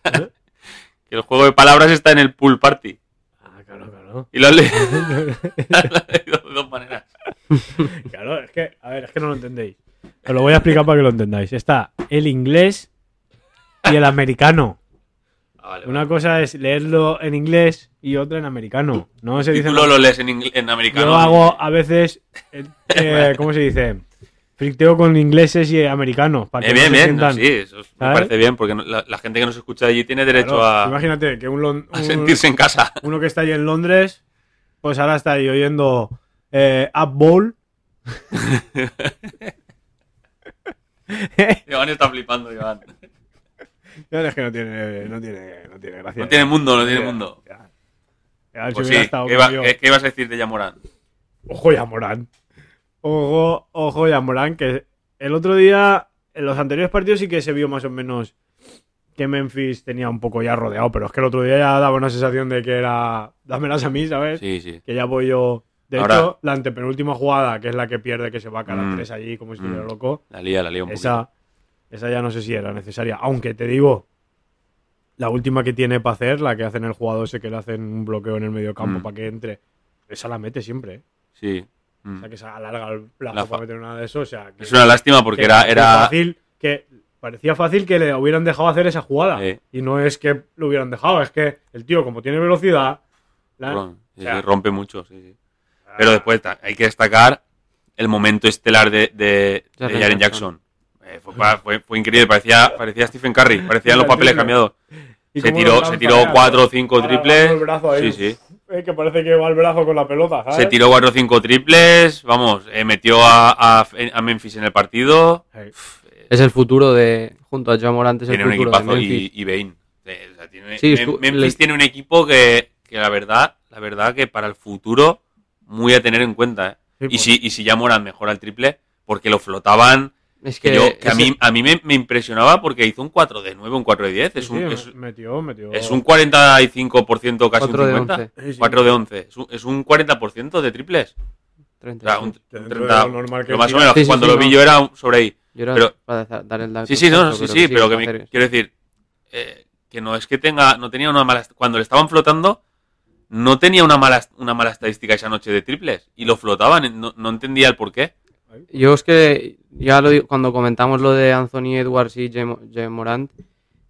¿Eh? que el juego de palabras está en el Pool Party. Ah, claro, claro. Y lo has leído, lo has leído de dos maneras. Claro, es que, a ver, es que no lo entendéis. Os lo voy a explicar para que lo entendáis. Está el inglés y el americano. Vale, Una vale. cosa es leerlo en inglés y otra en americano. No se dice. título lo lees en, en americano. Yo hago a veces, eh, eh, ¿cómo se dice? Fricteo con ingleses y americanos. Para que Eh, bien, no se bien, no, sientan- sí, eso es- me parece bien, porque no- la, la gente que nos escucha allí tiene derecho Claro, a, Imagínate que un, a sentirse en casa. uno que está ahí en Londres, pues ahora está ahí oyendo eh, Up Bowl. Joan está flipando, Joan. Ya es que no tiene, no tiene, no tiene gracia. No tiene mundo, no tiene mundo. Ya. A ver si Pues sí, ¿qué, yo. qué- ibas a decir de Yamorán? Ojo ya Morán. Ojo, ojo ya Morán, que el otro día, en los anteriores partidos sí que se vio más o menos que Memphis tenía un poco ya rodeado, pero es que el otro día ya daba una sensación de que era, dámelas a mí, ¿sabes? Sí, sí. Que ya voy yo. De Ahora- hecho, la antepenúltima jugada, que es la que pierde, que se va a cada Mm. tres allí como si Mm. estuviera loco, La lía, la lía un poquito. Esa, ya no sé si era necesaria. Aunque te digo, la última que tiene para hacer, la que hacen el jugador ese que le hacen un bloqueo en el medio campo Mm. para que entre, esa la mete siempre, ¿eh? Sí. O Mm. sea, que se alarga el plazo La para meter una de eso. O sea, que, Es una lástima porque que- era, que era fácil, que parecía fácil que le hubieran dejado hacer esa jugada. Sí. Y no es que lo hubieran dejado, es que el tío, como tiene velocidad, la- ron- sí, o sea, sí, rompe mucho. sí, sí. Pero después hay que destacar el momento estelar de, de, de Jaren Jaren Jackson. Jackson. Eh, fue, pa- fue- fue increíble, parecía, parecía Stephen Curry, parecían los papeles cambiados. Se tiró, se tiró eh, 4 o 5 alargando triples. el brazo ahí. Sí, sí. Eh, que parece que va el brazo con la pelota, ¿sabes? Se tiró 4 o 5 triples, vamos, eh, metió a, a- a Memphis en el partido. Ahí. Es el futuro de. Junto a Jamorant es el Tiene un de equipazo Memphis. y, y Bane. Eh, o sea, tiene- Sí, Mem- estu- Memphis le- tiene un equipo que, que la verdad, la verdad que para el futuro muy a tener en cuenta. ¿eh? Sí, y pues. si y si ya Morant mejora el triple, porque lo flotaban, Es que, que, yo, que a mí, a mí me, me impresionaba porque hizo un 4 de 9, un 4 de 10. Es Sí, un, sí, es, metió, metió. es un 45%, casi un 4 de 50. 11. Sí, sí. 4 de 11. Es un, es un 40% de triples. O 30. sea, un, Que un dentro de 30, lo normal que más o menos, Sí, sí, cuando sí, lo vi no. yo era un- sobre ahí. Yo era pero- para dar- el dato Sí, sí, no, sí, pero sí, pero que me- quiero decir eh, que no es que tenga, no tenía una mala, cuando le estaban flotando, no tenía una mala, una mala estadística esa noche de triples y lo flotaban, no, no entendía el por qué. Yo es que ya lo digo, cuando comentamos lo de Anthony Edwards y Jem Morant,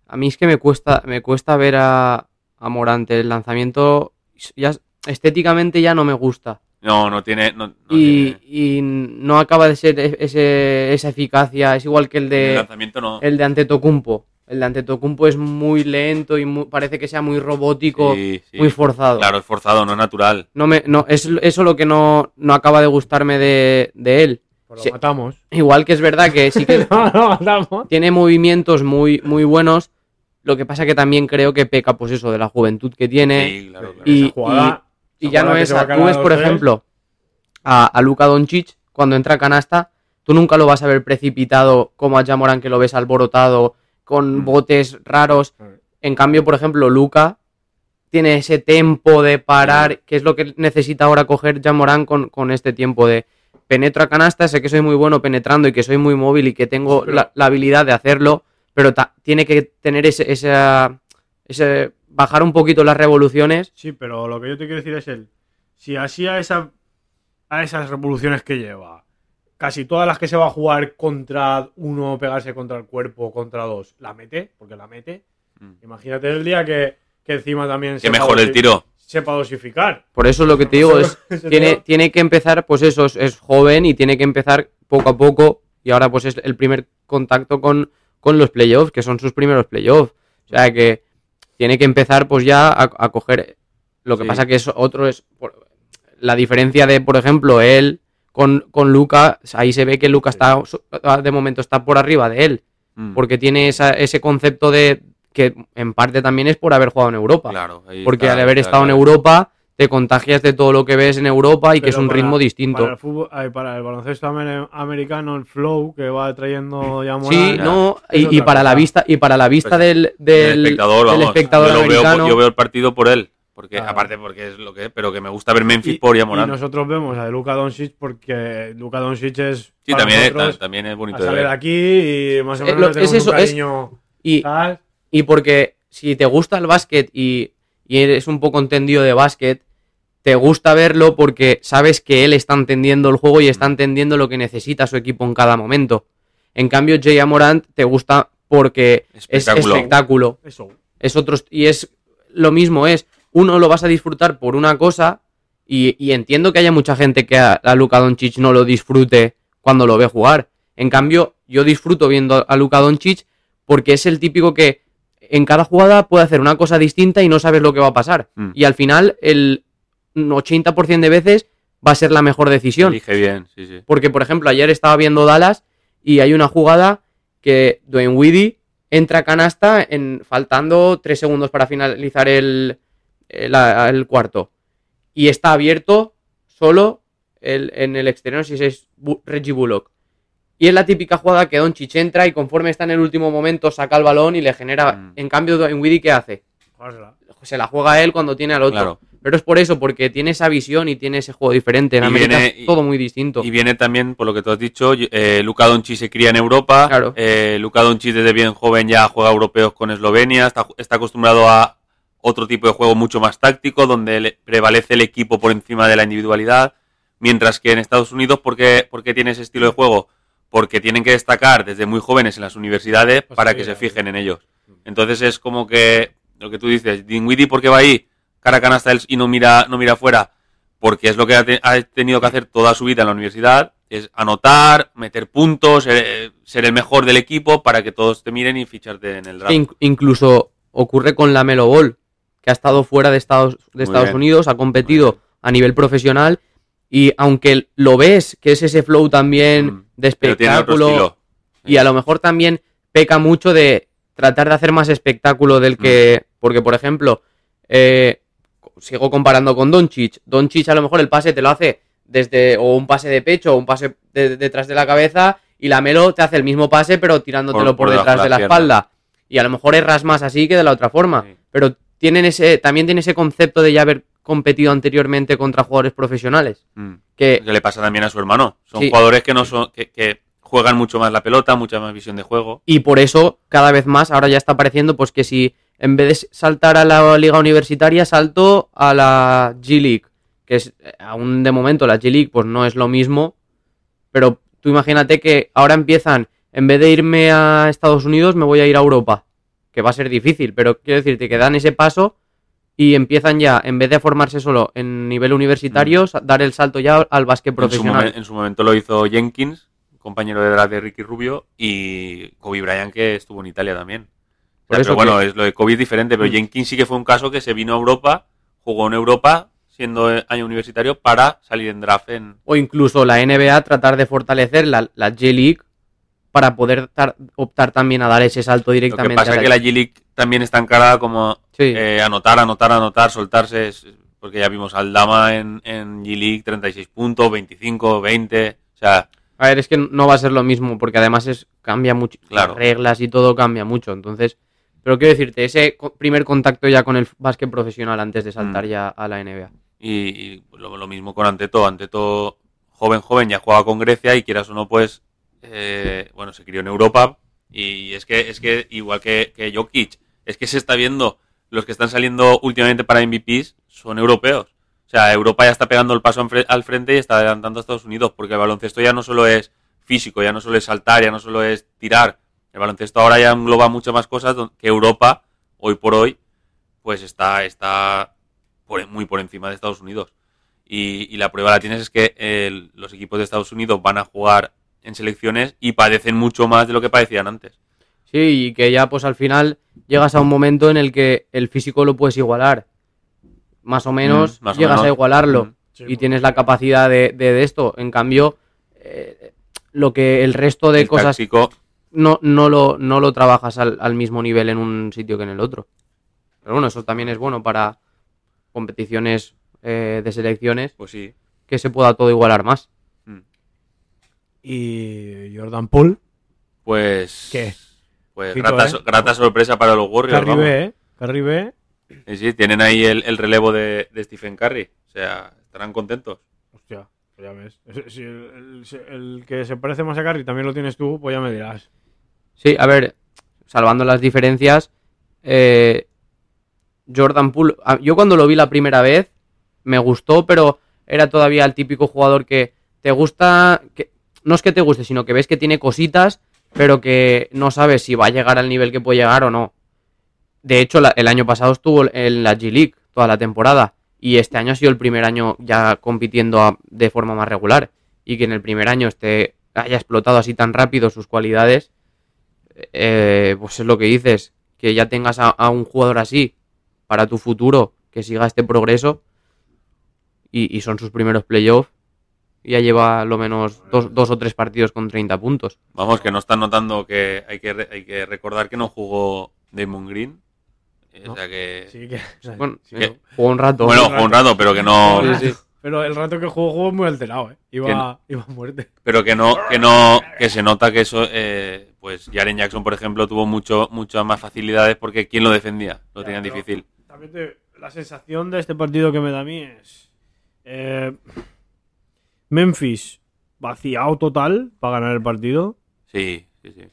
a mí es que me cuesta, me cuesta ver a, a Morant. El lanzamiento ya estéticamente ya no me gusta. No, no tiene, no, no y, tiene- y no acaba de ser e- ese, esa eficacia. Es igual que el el de lanzamiento no. el de Antetokounmpo. El de Antetokounmpo es muy lento y muy- parece que sea muy robótico, Sí, sí. muy forzado. Claro, es forzado, no es natural. No me, no, es eso lo que no, no acaba de gustarme de, de él. Pues Sí. lo matamos. Igual que es verdad que sí que No, lo matamos. tiene movimientos muy, muy buenos. Lo que pasa que también creo que peca, pues eso, de la juventud que tiene. Sí, claro, claro. y, Esa jugada- y- ya no es. Tú ves, por tres. ejemplo, a, a Luka Doncic, cuando entra a canasta, tú nunca lo vas a ver precipitado como a Jamoran, que lo ves alborotado, con Mm. botes raros. En cambio, por ejemplo, Luca tiene ese tempo de parar, que es lo que necesita ahora coger Jamoran con, con este tiempo de penetro a canasta, sé que soy muy bueno penetrando y que soy muy móvil y que tengo Pero- la, la habilidad de hacerlo, pero ta- tiene que tener ese, esa- ese- bajar un poquito las revoluciones. Sí, pero lo que yo te quiero decir es el. Si así a, esa, a esas revoluciones que lleva, casi todas las que se va a jugar contra uno, pegarse contra el cuerpo, contra dos, la mete, porque la mete. Mm. Imagínate el día que, que encima también Que sepa mejor el tiro. Sepa dosificar. Por eso lo que te digo es, tiene, tiene que empezar, pues eso, es, es joven y tiene que empezar poco a poco y ahora pues es el primer contacto con, con los playoffs, que son sus primeros playoffs. O sea que tiene que empezar pues ya a, a coger... Lo que Sí. pasa que es otro es... por- la diferencia de, por ejemplo, él con, con Luca, ahí se ve que Luca está, de momento está por arriba de él, Mm, porque tiene esa- ese concepto de que en parte también es por haber jugado en Europa. Claro, porque está, al haber estado en. Europa, te contagias de todo lo que ves en Europa y que es un para- ritmo distinto. Para el, fútbol, para el baloncesto amer- americano, el flow que va trayendo ya Sí, Morán, no, es y, y para la vista, y para la vista Pues, del, del, El espectador, del vamos, espectador yo, lo veo, americano. yo veo el partido por él. Porque, Claro. aparte porque es lo que es, pero que me gusta ver Memphis Y, por y Yamorant. nosotros vemos a de Luka Doncic porque Luka Doncic es Sí, para también, es- también es bonito de ver. aquí y más o Eh, menos lo- le tenemos es eso, un es- cariño Y, tal. Y porque si te gusta el básquet y, y eres un poco entendido de básquet, te gusta verlo porque sabes que él está entendiendo el juego y está entendiendo lo que necesita su equipo en cada momento. En cambio, Jay Morant te gusta porque Espectáculo. es espectáculo. Eso. Es otros, y es lo mismo, es uno lo vas a disfrutar por una cosa y, y entiendo que haya mucha gente que a, a Luka Doncic no lo disfrute cuando lo ve jugar. En cambio, yo disfruto viendo a Luka Doncic porque es el típico que en cada jugada puede hacer una cosa distinta y no sabes lo que va a pasar. Mm. Y al final, el 80% de veces va a ser la mejor decisión. Elige bien, sí, sí. Porque, por ejemplo, ayer estaba viendo Dallas y hay una jugada que Dwayne Weedy entra a canasta en, faltando tres segundos para finalizar el, el, el cuarto. Y está abierto solo el- en el exterior, si es Reggie Bullock. Y es la típica jugada que Doncic entra y conforme está en el último momento saca el balón y le genera... Mm. En cambio, Dwayne Weedy, ¿qué hace? Jugársela. Se la juega él cuando tiene al otro. Claro. Pero es por eso, porque tiene esa visión y tiene ese juego diferente. En Y América viene- es todo muy distinto. Y viene también, por lo que tú has dicho, eh, Luka Doncic se cría en Europa. Claro. Eh, Luka Doncic desde bien joven ya juega europeos con Eslovenia. Está, está acostumbrado a otro tipo de juego mucho más táctico, donde le- prevalece el equipo por encima de la individualidad. Mientras que en Estados Unidos, ¿por qué, por qué tiene ese estilo de juego? Porque tienen que destacar desde muy jóvenes en las universidades Pues para que se fijen en ellos. Entonces es como que lo que tú dices, Dinwiddie, ¿por qué va ahí? Cara canasta y no mira, no mira afuera porque es lo que ha, te- ha tenido que hacer toda su vida en la universidad, es anotar, meter puntos, ser, ser el mejor del equipo para que todos te miren y ficharte en el draft. In- incluso ocurre con la Melo Ball, que ha estado fuera de Estados, de Estados. Unidos, ha competido a nivel profesional y aunque lo ves, que es ese flow también Mm, de espectáculo y a lo mejor también peca mucho de tratar de hacer más espectáculo del que... Mm. Porque, por ejemplo, eh, sigo comparando con Doncic. Doncic a lo mejor el pase te lo hace desde o un pase de pecho o un pase de- detrás de la cabeza y la Melo te hace el mismo pase pero tirándotelo por, Por- por detrás de la la pierna. espalda. Y a lo mejor erras más así que de la otra forma. Sí. Pero tienen ese, también tiene ese concepto de ya haber competido anteriormente contra jugadores profesionales. Mm. Que Que le pasa también a su hermano. Son Sí. jugadores que no son que, que juegan mucho más la pelota, mucha más visión de juego. Y por eso, cada vez más, ahora ya está apareciendo, pues que si en vez de saltar a la liga universitaria, salto a la G League. Que es, eh, aún de momento, la G League, pues no es lo mismo. Pero tú imagínate que ahora empiezan, en vez de irme a Estados Unidos, me voy a ir a Europa. Que va a ser difícil, pero quiero decirte que dan ese paso y empiezan ya, en vez de formarse solo en nivel universitario, sa- dar el salto ya al básquet En su, profesional. en su momento lo hizo Jenkins, compañero de draft de Ricky Rubio, y Kobe Bryant que estuvo en Italia también. O sea, pero bueno, es lo de Kobe es diferente, pero Mm. Jenkins sí que fue un caso que se vino a Europa, jugó en Europa, siendo eh, año universitario, para salir en draft en... o incluso la NBA tratar de fortalecer la, la G-League para poder tar- optar también a dar ese salto Lo que directamente. pasa es que la G-League también está encarada como Sí. eh, anotar, anotar, anotar, soltarse, porque ya vimos al Dama en, en G-League 36 puntos, 25, 20, o sea, A ver, es que no va a ser lo mismo, porque además es cambia mucho, Claro. las reglas y todo cambia mucho. Entonces, pero quiero decirte, ese primer contacto ya con el básquet profesional antes de saltar Mm. ya a la NBA. Y, y lo, lo mismo con Anteto. Anteto, joven, joven, ya jugaba con Grecia y quieras o no, pues, eh, bueno, se crió en Europa. Y es que, es que igual que, Jokic, es que se está viendo, los que están saliendo últimamente para MVPs son europeos. O sea, Europa ya está pegando el paso al frente y está adelantando a Estados Unidos, porque el baloncesto ya no solo es físico, ya no solo es saltar, ya no solo es tirar. El baloncesto ahora ya engloba muchas más cosas que Europa, hoy por hoy, pues está, está por- muy por encima de Estados Unidos. Y, la prueba la tienes es que los equipos de Estados Unidos van a jugar en selecciones y padecen mucho más de lo que padecían antes. Sí, y que ya pues al final llegas a un momento en el que el físico lo puedes igualar. Más o menos Mm, más o llegas menos. a igualarlo. Mm. Sí, y porque- tienes la capacidad de, de- de esto. En cambio, eh, lo que el resto de El cosas táctico, no, no, lo, no lo trabajas al, al mismo nivel en un sitio que en el otro. Pero bueno, eso también es bueno para competiciones eh, de selecciones, pues sí. que se pueda todo igualar más. Y Jordan Poole, Pues. ¿Qué? Pues grata, ¿eh? grata sorpresa para los Warriors. vamos. Carribe, ¿eh? Carribe. Sí, sí, tienen ahí el, el relevo de, de Stephen Curry. O sea, estarán contentos. Hostia, pues ya ves. Si el, el- el que se parece más a Carry también lo tienes tú, pues ya me dirás. Sí, a ver, salvando las diferencias, eh, Jordan Poole, yo cuando lo vi la primera vez me gustó, pero era todavía el típico jugador que te gusta, que no es que te guste, sino que ves que tiene cositas, pero que no sabes si va a llegar al nivel que puede llegar o no. De hecho, el año pasado estuvo en la G League toda la temporada y este año ha sido el primer año ya compitiendo de forma más regular y que en el primer año esté haya explotado así tan rápido sus cualidades, eh, pues es lo que dices, que ya tengas a, un jugador así para tu futuro, que siga este progreso y son sus primeros playoffs y ya lleva lo menos dos, dos o tres partidos con 30 puntos. Vamos, que no están notando que hay que, re- hay que recordar que no jugó Damon Green. No. O sea que. Sí que. o sea, Bueno, sí, jugó un rato. Bueno, jugó un rato, pero que no. Sí, sí. Pero el rato que jugó, jugó muy alterado, ¿eh? Iba, iba a muerte. Pero que no, que no, que se nota que eso, eh, pues Jaren Jackson, por ejemplo, tuvo mucho, muchas más facilidades porque ¿quién lo defendía? Lo Ya, tenían difícil. También te- la sensación de este partido que me da a mí es. eh, Memphis vaciado total para ganar el partido. Sí, sí, sí.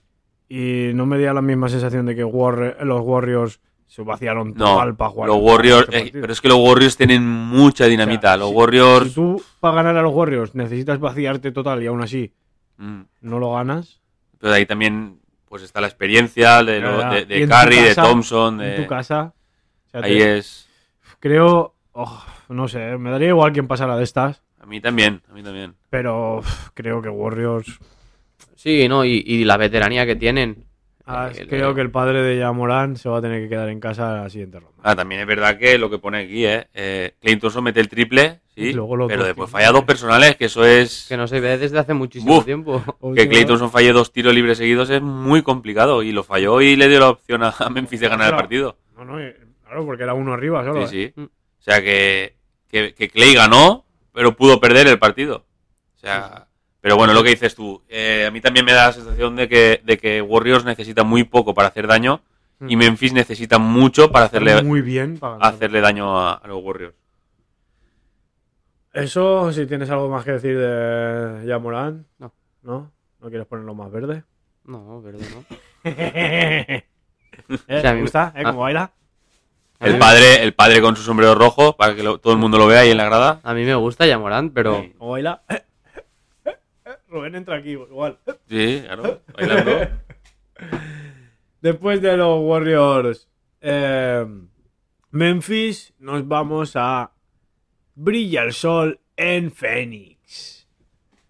Y no me da la misma sensación de que Warri- los Warriors se vaciaron No, total para jugar. los Warriors, este eh, partido. pero es que los Warriors tienen mucha dinamita. O sea, los si- Warriors, Si tú para ganar a los Warriors necesitas vaciarte total y aún así mm, no lo ganas. pero ahí también, pues está la experiencia de, lo- de, de Curry, de Thompson, En tu de, casa. o sea, ahí te- es, Creo. oh, no sé, me daría igual quien pasara de estas. A mí también, a mí también. Pero uf, creo que Warriors. Sí, ¿no? Y, y la veteranía que tienen. ah, Eh, creo que el padre de Yamorán se va a tener que quedar en casa en la siguiente ronda. Ah, también es verdad que lo que pone aquí, ¿eh? eh Clay Thompson mete el triple, Y sí, luego los pero después falla dos personales, que eso es... Que no se ve desde hace muchísimo tiempo. Que Clay Thompson falle dos tiros libres seguidos es muy complicado y lo falló y le dio la opción a a Memphis de ganar el partido. No, no, claro, porque era uno arriba solo. Sí, eh. sí. O sea que, que, que Clay ganó, pero pudo perder el partido. O sea, pero bueno, lo que dices tú, eh, a mí también me da la sensación de que, de que Warriors necesita muy poco para hacer daño y Mm. Memphis necesita mucho para hacerle, muy bien para hacerle daño a, a los Warriors. Eso, si tienes algo más que decir de Yamorán. No. ¿No? ¿No quieres ponerlo más verde? No, verde, ¿no? ¿Eh? ¿Te gusta? ¿Eh? ah. ¿Cómo baila? El padre, el padre con su sombrero rojo, para que lo- todo el mundo lo vea ahí en la grada. A mí me gusta Yamorant, pero Sí. ¿Cómo baila? Rubén entra aquí, igual. Sí, claro, bailando. Después de los Warriors eh, Memphis, nos vamos a Brilla el Sol en Phoenix.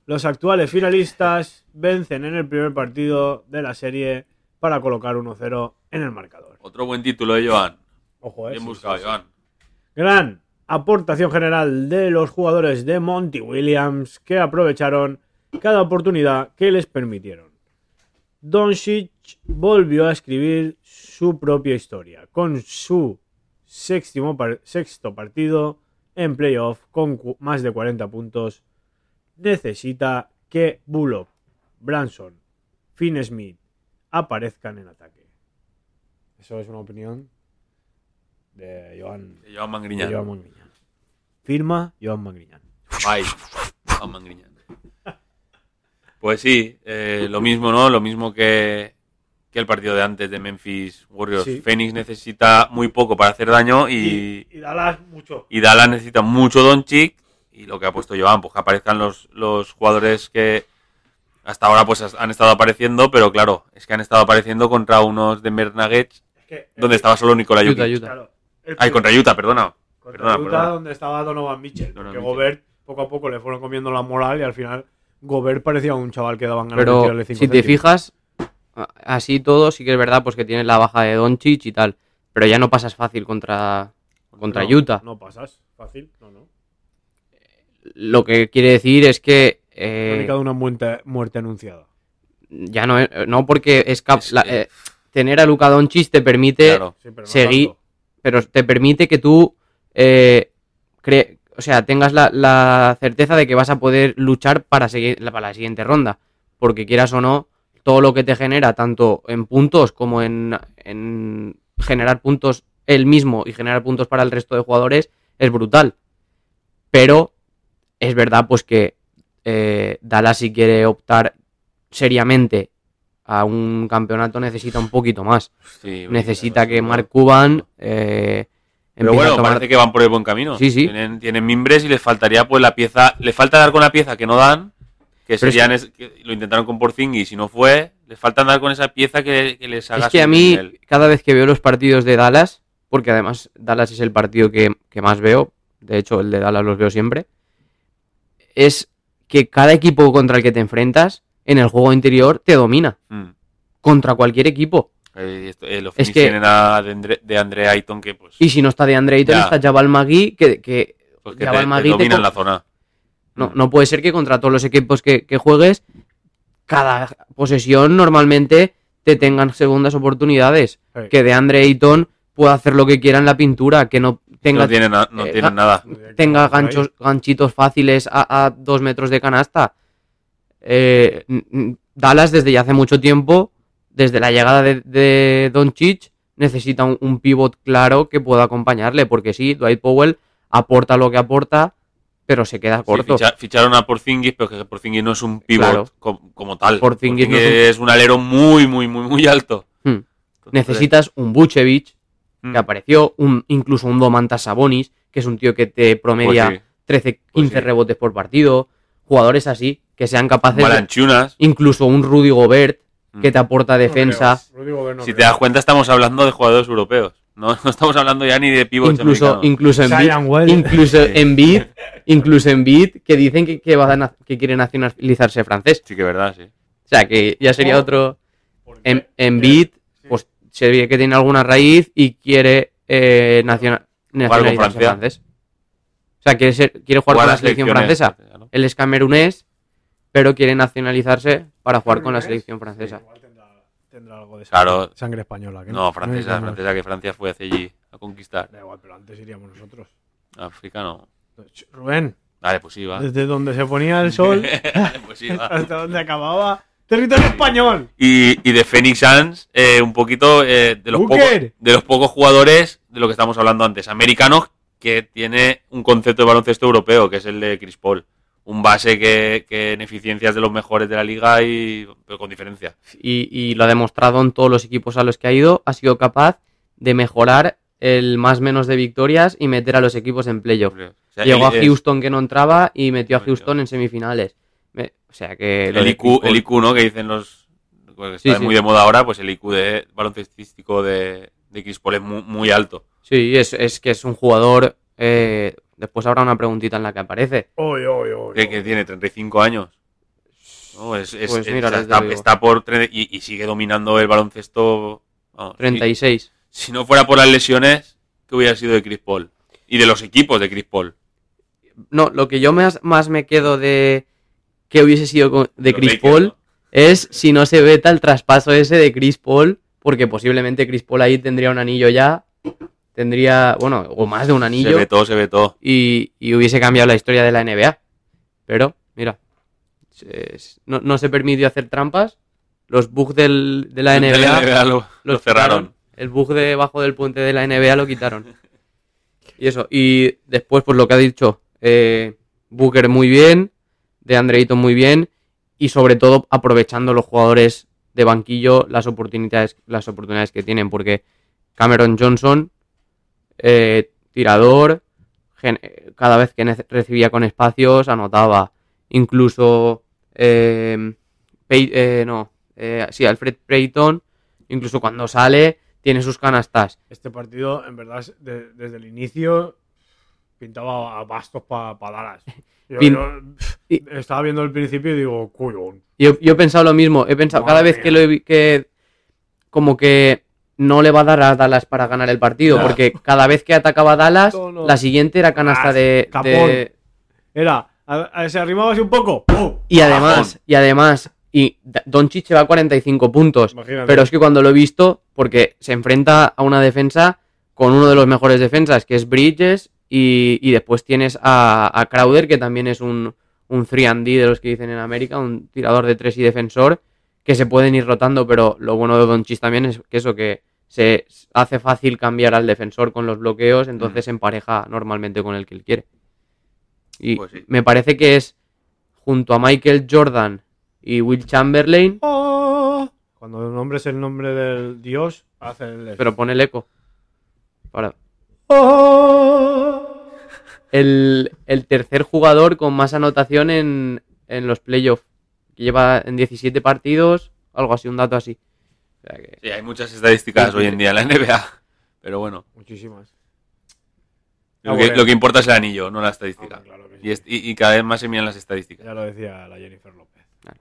Los actuales finalistas vencen en el primer partido de la serie para colocar 1-0 en el marcador. Otro buen título de Joan. Ojo, eh. Bien sí, buscado, sí, sí. Joan. Gran aportación general de los jugadores de Monty Williams que aprovecharon cada oportunidad que les permitieron. Doncic volvió a escribir su propia historia con su par- sexto partido en playoff con más de 40 puntos. Necesita que Bullock, Branson, Finn Smith aparezcan en ataque. Eso es una opinión de Joan De Joan de Mangriñán. Joan Mangriñán. Firma Joan Mangriñán. Ay, Joan Mangriñán. Pues sí, eh, lo mismo, ¿no? Lo mismo que, que el partido de antes de Memphis Warriors. Sí. Phoenix necesita muy poco para hacer daño y, y Dallas mucho. y Dallas necesita mucho Doncic y lo que ha puesto Joan, pues que aparezcan los, los jugadores que hasta ahora pues han estado apareciendo, pero claro, es que han estado apareciendo contra unos Denver Nuggets Es que, donde estaba solo Nikola Jokic. Claro, Ay, contra Utah, perdona. contra perdona, Utah, perdona. donde estaba Donovan Mitchell. Donovan porque Mitchell. Gobert poco a poco le fueron comiendo la moral y al final Gobert parecía un chaval que daban ganas de Pero tirarle cinco si te fijas, así todo, sí que es verdad pues que tienes la baja de Doncic y tal. Pero ya no pasas fácil contra, contra No, Utah. No pasas, fácil, no, no. lo que quiere decir es que eh, Crónica de una muerte, muerte anunciada. ya no no porque es, cap- Es la- que- eh, tener a Luka Doncic te permite Claro. Sí, pero no Seguí- tanto. Pero te permite que tú eh, o sea, tengas la, la certeza de que vas a poder luchar para seguir para la siguiente ronda. Porque quieras o no, todo lo que te genera, tanto en puntos como en, en generar puntos él mismo y generar puntos para el resto de jugadores, es brutal. Pero es verdad, pues que eh, Dallas, si quiere optar seriamente a un campeonato, necesita un poquito más Sí, necesita que. Mark Cuban eh, Pero a bueno, tomar- parece que van por el buen camino. Sí, sí. Tienen, tienen mimbres y les faltaría pues la pieza. Les falta dar con la pieza que no dan. Que serían es- que lo intentaron con Porzingis y si no fue. Les falta dar con esa pieza que, que les haga Es que a mí, nivel. cada vez que veo los partidos de Dallas, porque además Dallas es el partido que, que más veo, de hecho el de Dallas los veo siempre, es que cada equipo contra el que te enfrentas en el juego interior te domina, Mm. contra cualquier equipo. Eh, esto- eh, Es que- tienen a de Andre, de Andre Ayton que pues, Y si no está de Andre Ayton, Ya. está Jabal Magui, que, que pues que te, Jabal te Magui te dominan co- la zona. No, no puede ser que contra todos los equipos que, que juegues, cada posesión normalmente te tengan segundas oportunidades. Sí. Que de Andre Ayton pueda hacer lo que quiera en la pintura, que no tenga, no tienen, na- no eh, nada. tenga ganchos, ganchitos fáciles a, a dos metros de canasta. Eh, Dallas desde ya hace mucho tiempo, desde la llegada de, de Doncic, necesita un, un pivot claro que pueda acompañarle, porque sí, Dwight Powell aporta lo que aporta, pero se queda Sí, corto. ficha- ficharon a Porzingis, pero que Porzingis no es un pivot Claro. como tal. Porzingis Porzingis, no es un... alero muy, muy, muy, muy alto. Hmm. Entonces, Necesitas un Vucevic mm, que apareció, un, incluso un Domantas Sabonis, que es un tío que te promedia pues sí. 13, Pues 15 sí. rebotes por partido. Jugadores así, que sean capaces de, Balanchunas. incluso un Rudy Gobert, que Mm. te aporta defensa. No creo. Rudy Gobert no Si te das cuenta, estamos hablando de jugadores europeos. No, no estamos hablando ya ni de pivots incluso, incluso en Wells. incluso en beat, incluso en beat, que dicen que, que, va a que quiere nacionalizarse francés. Sí que es verdad, sí. O sea, que ya sería Oh. otro. En, en beat, pues se ve que tiene alguna raíz y quiere eh, naciona- nacionalizarse francés. O sea, quiere, ser- quiere jugar, con la selección francesa. ¿No? Él es camerunés, pero quiere nacionalizarse para jugar con la selección francesa. Sí, igual tendrá, tendrá algo de Claro. sangre, sangre española. ¿que No, francesa, francesa, que Francia fue hacia allí a conquistar. Da igual, pero antes iríamos nosotros. África no. Rubén, Vale, pues sí, va. desde donde se ponía el sol pues sí, va. hasta donde acababa. Territorio español. Y, y de Phoenix Suns, eh, un poquito eh, de, los pocos, de los pocos jugadores de lo que estamos hablando antes, americanos, que tiene un concepto de baloncesto europeo, que es el de Chris Paul. Un base que, que en eficiencia es de los mejores de la liga, y, pero con diferencia. Y, y lo ha demostrado en todos los equipos a los que ha ido. Ha sido capaz de mejorar el más menos de victorias y meter a los equipos en playoff. O sea, Llegó a es- Houston que no entraba y metió a. Houston en semifinales. O sea que. el IQ, el IQ, ¿no? Que dicen los. está sí. muy de moda ahora, pues el IQ de baloncestístico de, de Chris Paul es muy, muy alto. Sí, es, es que es un jugador. eh, después habrá una preguntita en la que aparece. Oy, oy, oy, Que, oy. que tiene 35 años. No, es, es- Pues es- mira, está, por. Y, y sigue dominando el baloncesto. vamos, si- 36. Si, no fuera por las lesiones, ¿qué hubiera sido de Chris Paul? Y de los equipos de Chris Paul. No, lo que yo más, más me quedo de. que hubiese sido de Chris Lakers, Paul ¿no? es si no se veta el traspaso ese de Chris Paul, porque posiblemente Chris Paul ahí tendría un anillo ya, tendría, bueno, o más de un Se anillo, ve todo, se ve todo. y, y hubiese cambiado la historia de la NBA. Pero, mira, se- no, no se permitió hacer trampas, los bugs del, de la NBA, lo, lo los cerraron. el bug debajo del puente de la NBA lo quitaron. Y eso, y después, pues lo que ha dicho, eh, Booker muy bien, de Ayton muy bien, y sobre todo aprovechando los jugadores de banquillo las oportunidades, las oportunidades que tienen, porque Cameron Johnson, eh, tirador, cada vez que recibía con espacios, anotaba. Incluso, eh, Pey- eh, no, eh, sí, Alfred Payton, incluso cuando sale, tiene sus canastas. Este partido, en verdad, es de- desde el inicio pintaba a bastos para Dallas. Yo, Pin- yo, y- estaba viendo el principio y digo, cuyón. Yo, yo he pensado lo mismo, he pensado, cada vez que lo he que como que no le va a dar a Dallas para ganar el partido, porque cada vez que atacaba a Dallas, No, no. la siguiente era canasta Ah, de, capón. de- Era a- a- se arrimaba así un poco. ¡pum! Y además, y además, y Doncic va a 45 puntos. Imagínate. Pero es que cuando lo he visto, porque se enfrenta a una defensa con uno de los mejores defensas, que es Bridges, y, y después tienes a, a Crowder, que también es un, un 3D de los que dicen en América, un tirador de tres y defensor, que se pueden ir rotando, pero lo bueno de Doncic también es que eso, que se hace fácil cambiar al defensor con los bloqueos, entonces se empareja normalmente con el que él quiere. Y Pues sí. me parece que es junto a Michael Jordan y Will Chamberlain, Oh. Cuando nombres el nombre del dios, hacen el. pero pone el eco. Para, Oh. el, el tercer jugador con más anotación en, en los playoffs. Que lleva en 17 partidos, algo así, un dato así. O sea que- Sí, hay muchas estadísticas hoy en día en la NBA. Pero bueno, Muchísimas. lo, Ah, que, bueno. lo que importa es el anillo, no la estadística. Claro sí. Y, es- y- y cada vez más se miran las estadísticas. Ya lo decía la Jennifer López. Claro.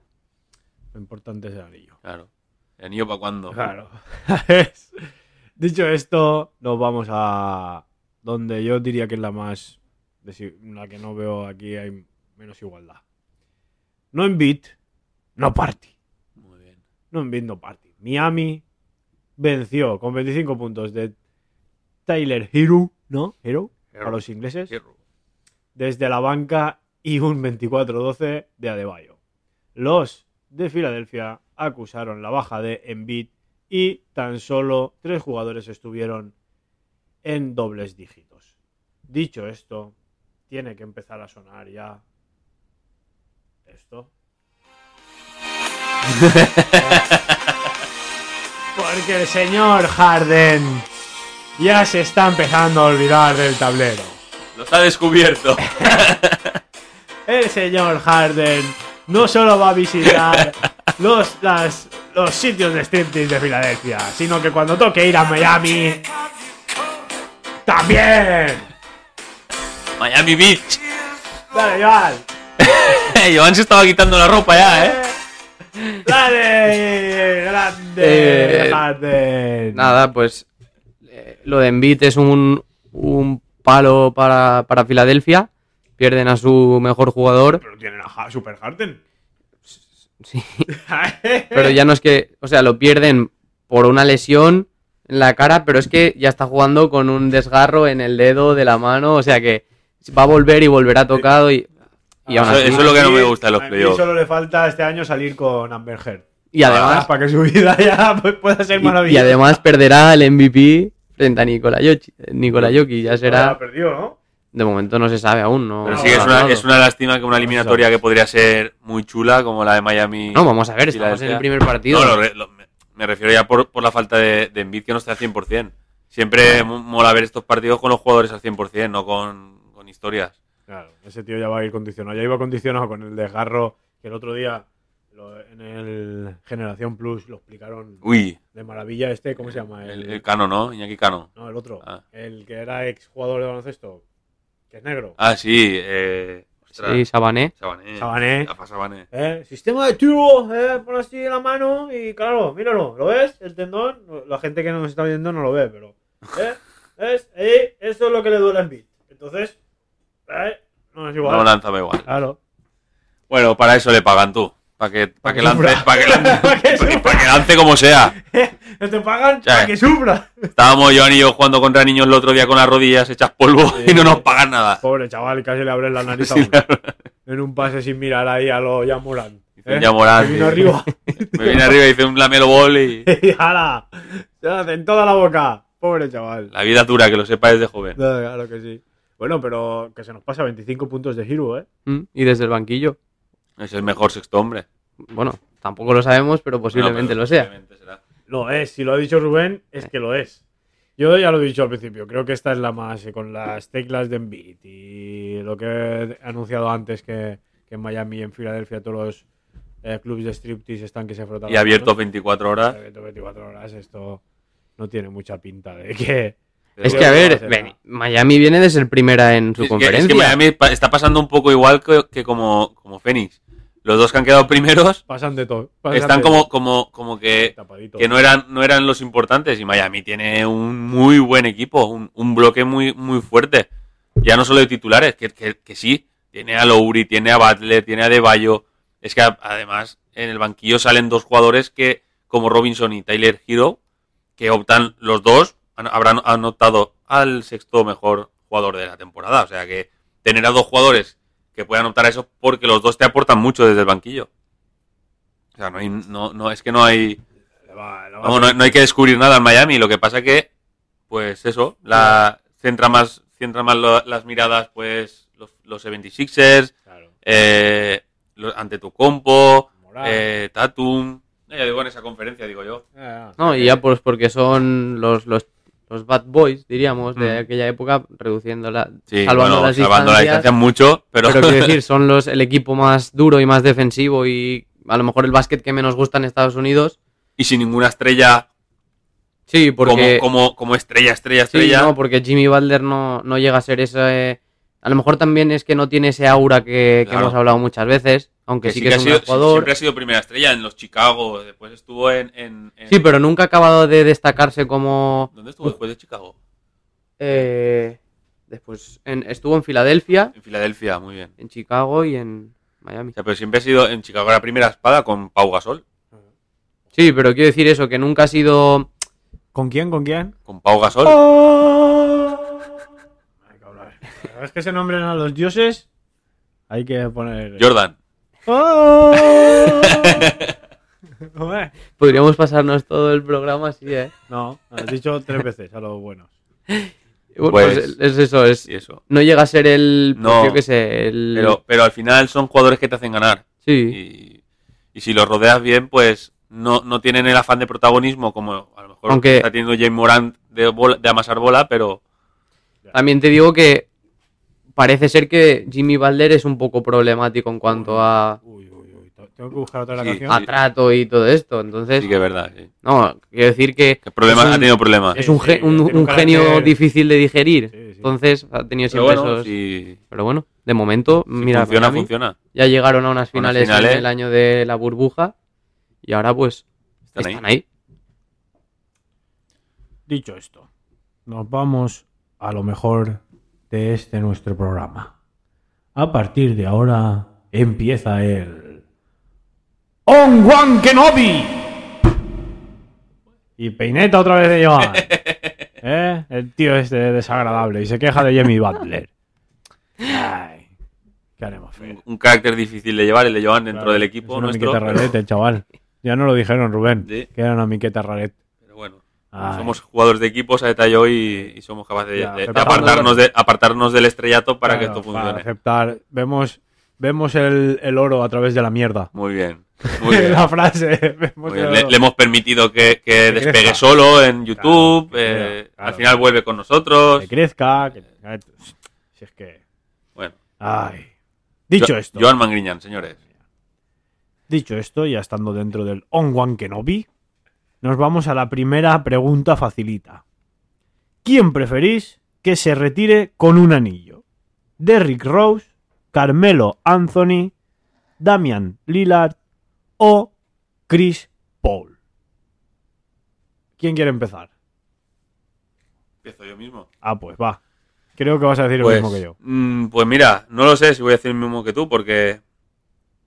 Lo importante es el anillo. Claro. ¿El anillo para cuándo? Claro. Dicho esto, nos vamos a donde yo diría que es la más. La que no veo aquí hay menos igualdad. No en beat, no party. Muy bien. No no party. Miami venció con 25 puntos de Tyler Hero, ¿no? Hero, para los ingleses. Hierro. desde la banca y un 24-12 de Adebayo. Los de Filadelfia acusaron la baja de Embiid y tan solo tres jugadores estuvieron en dobles dígitos. Dicho esto, tiene que empezar a sonar ya esto. Porque el señor Harden ya se está empezando a olvidar del tablero. Los ha descubierto. El señor Harden no solo va a visitar los, las- los sitios de striptease de Filadelfia, sino que cuando toque ir a Miami, también. Miami Beach. Dale, Joan. Joan se estaba quitando la ropa ya, ¿eh? Dale, grande Eh, Harden. Nada, pues eh, lo de Embiid es un, un palo para, para Filadelfia. Pierden a su mejor jugador. Pero tienen a Super Harden. Sí. Pero ya no es que, o sea, lo pierden por una lesión en la cara, pero es que ya está jugando con un desgarro en el dedo de la mano, o sea que va a volver y volverá tocado y, y aún Eso- así- eso es lo que no me gusta de los A mí playoffs. solo le falta este año salir con Amber Heard. y además, para que su vida ya pues, pueda ser y, y maravillosa. además perderá el MVP frente a Nikola Jokic, Nikola Jokic, ya Ya será, perdió, ¿no? de momento no se sabe aún, no. Pero sí que es una, no, es una lástima que una eliminatoria que podría ser muy chula, como la de Miami. No, vamos a ver, estamos en el primer partido. No, lo re- lo- me- refiero ya por, por la falta de, de Embiid que no está al 100%. Siempre mo- mola ver estos partidos con los jugadores al 100%, no con, con historias. Claro, ese tío ya va a ir condicionado. Ya iba condicionado con el desgarro que el otro día lo- en el Generación Plus lo explicaron Uy, de maravilla. Este, ¿cómo se llama? el, el Cano, ¿no? Iñaki Cano. No, el otro. Ah. El que era ex jugador de baloncesto, que es negro. Ah, sí. Eh, ostras, Sí, Sabané. Sabané. Sabané. ¿Eh? Sistema de tubo, ¿eh? Pon así la mano y claro, míralo, ¿lo ves? El tendón, la gente que nos está viendo no lo ve, pero. ¿Eh? ¿Ves? Ahí, eso es lo que le duele a Embiid. Entonces, ¿eh? No es igual. No lanzaba igual. Claro. Bueno, para eso le pagan tú. Para que, para que lance, para que, lance, que para que- sufra. para que lance como sea. Que te pagan para que sufra. Estábamos Joan y yo jugando contra niños el otro día con las rodillas hechas polvo y no nos pagan nada. Pobre chaval, casi le abres la nariz a uno. En un pase sin mirar ahí a lo ya Morán. Dice ya Morán, Que vino sí. arriba. Me viene arriba y hice un lamelo bol y y ¡hala! Se lo hace en toda la boca. Pobre chaval. la vida dura, que lo sepa desde joven. No, claro que sí. Bueno, pero que se nos pasa 25 puntos de Hero, ¿eh? Mm, Y desde el banquillo. Es el mejor sexto hombre. Bueno, tampoco lo sabemos, pero posiblemente No, pero lo sea. será. Lo es, si lo ha dicho Rubén, es que lo es. Yo ya lo he dicho al principio, creo que esta es la más, eh, con las teclas de Embiid y lo que he anunciado antes que, que en Miami y en Filadelfia todos los eh, clubes de striptease están que se frotan Y las abierto manos. 24 horas. Abierto 24 horas, esto no tiene mucha pinta de que... Es que, a ver, ven. Miami viene de ser primera en su Es que, es conferencia. que Miami pa- está pasando un poco igual que, que como, como Phoenix. Los dos que han quedado primeros Pasan de todo. pasan están de como, como, como que, tapadito. que no, eran, no eran los importantes. Y Miami tiene un muy buen equipo, un, un bloque muy, muy fuerte. Ya no solo de titulares, que, que, que sí, tiene a Lowry, tiene a Butler, tiene a Deballo. Es que a- además en el banquillo salen dos jugadores que, como Robinson y Tyler Hero, que optan los dos, habrán anotado al sexto mejor jugador de la temporada. O sea que tener a dos jugadores que puedan optar a eso porque los dos te aportan mucho desde el banquillo. O sea, no hay, no, no, es que no hay, va- va Vamos, no, no hay que descubrir nada en Miami. Lo que pasa que, pues eso, la centra más, centra más lo- las miradas, pues los, los 76ers, Claro. eh, ante tu compo, eh, Tatum. Eh, digo en esa conferencia, digo yo. No, y ya pues porque son los, los, los bad boys, diríamos, de Mm. aquella época, reduciendo la, Sí, salvando bueno, las salvando la distancia mucho, pero, Pero quiero decir, son los, el equipo más duro y más defensivo y a lo mejor el básquet que menos gusta en Estados Unidos. y sin ninguna estrella Sí, porque... como, como, como estrella, estrella, Sí, estrella. no, porque Jimmy Butler no, no llega a ser ese... A lo mejor también es que no tiene ese aura que, que Claro. hemos hablado muchas veces, aunque que sí sí que, es un sido, jugador. siempre ha sido primera estrella en los Chicago, después estuvo en... en- en- Sí, pero nunca ha acabado de destacarse como... ¿Dónde estuvo después de Chicago? eh, después en- estuvo en Filadelfia, En Filadelfia, muy bien. en Chicago y en Miami. O sea, pero siempre ha sido en Chicago la primera espada con Pau Gasol. Sí, pero quiero decir eso, que nunca ha sido... ¿Con quién? ¿Con quién? Con Pau Gasol. Ay, vez que se nombren a los dioses, hay que poner. Jordan. Hombre. Podríamos pasarnos todo el programa así, ¿eh? No, has dicho tres veces a los buenos. Bueno, Pues- pues es eso, es... Eso. No llega a ser el... pues, No. yo qué sé, el... Pero, pero al final son jugadores que te hacen ganar. Sí, Y, y si los rodeas bien, pues no, no tienen el afán de protagonismo como a lo mejor Aunque- está teniendo James Morant de, bola- de amasar bola, pero también te digo que parece ser que Jimmy Butler es un poco problemático en cuanto a, Uy, uy, uy. Tengo que buscar otra Sí, canción. a trato y todo esto. Entonces, sí que es verdad. sí. no, quiero decir que Que problemas, es un- ha tenido problemas. es un, Sí, un- genio difícil de digerir. Sí, sí. Entonces, ha tenido pero siempre bueno, esos... Pero bueno, de momento, mira, funciona, Miami funciona. ya llegaron a unas A unas finales, finales. en el año de la burbuja y ahora pues Están ahí. están ahí. Dicho esto, nos vamos a lo mejor de este nuestro programa. A partir de ahora empieza el On One Kenobi. Y peineta otra vez de Joan. ¿Eh? El tío este desagradable y se queja de Jimmy Butler. Ay, ¿qué haremos, Fer? Un, carácter difícil de llevar, el de Joan dentro Claro, del es equipo una nuestro. miqueta rarete, el chaval. Ya no lo dijeron, Rubén. Sí. Que era una miqueta raret. Ay. somos jugadores de equipos a detalle hoy y, y somos capaces de, apartarnos, de, apartarnos del estrellato para que esto para funcione. aceptar. Vemos, vemos el, el oro a través de la mierda. Muy bien. Muy bien. la frase. Vemos bien. Le, hemos permitido que, que Que despegue crezca. solo en YouTube. Claro, eh. Al final vuelve con nosotros. Que crezca. Que... Si es que. Bueno, Ay. Dicho esto. Joan Mangriñán, señores. Dicho esto, ya estando dentro del On One Kenobi, nos vamos a la primera pregunta facilita. ¿Quién preferís que se retire con un anillo? ¿Derrick Rose, Carmelo Anthony, Damian Lillard o Chris Paul? ¿Quién quiere empezar? Empiezo yo mismo. Ah, pues va. Creo que vas a decir Pues, lo mismo que yo. mm, pues mira, no lo sé si voy a decir lo mismo que tú porque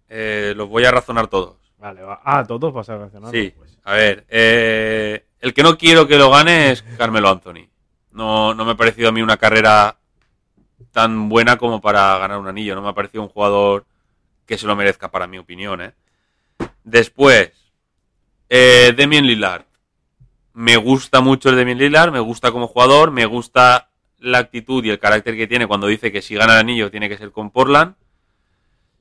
eh, los voy a razonar todos. Vale, va. Ah, todos vas a reaccionar. Sí, a ver, eh, el que no quiero que lo gane es Carmelo Anthony. No, no me ha parecido a mí una carrera tan buena como para ganar un anillo. No me ha parecido un jugador que se lo merezca, para mi opinión. ¿eh? Después, eh, Demian Lillard. Me gusta mucho el Demian Lillard, me gusta como jugador, me gusta la actitud y el carácter que tiene cuando dice que si gana el anillo tiene que ser con Portland.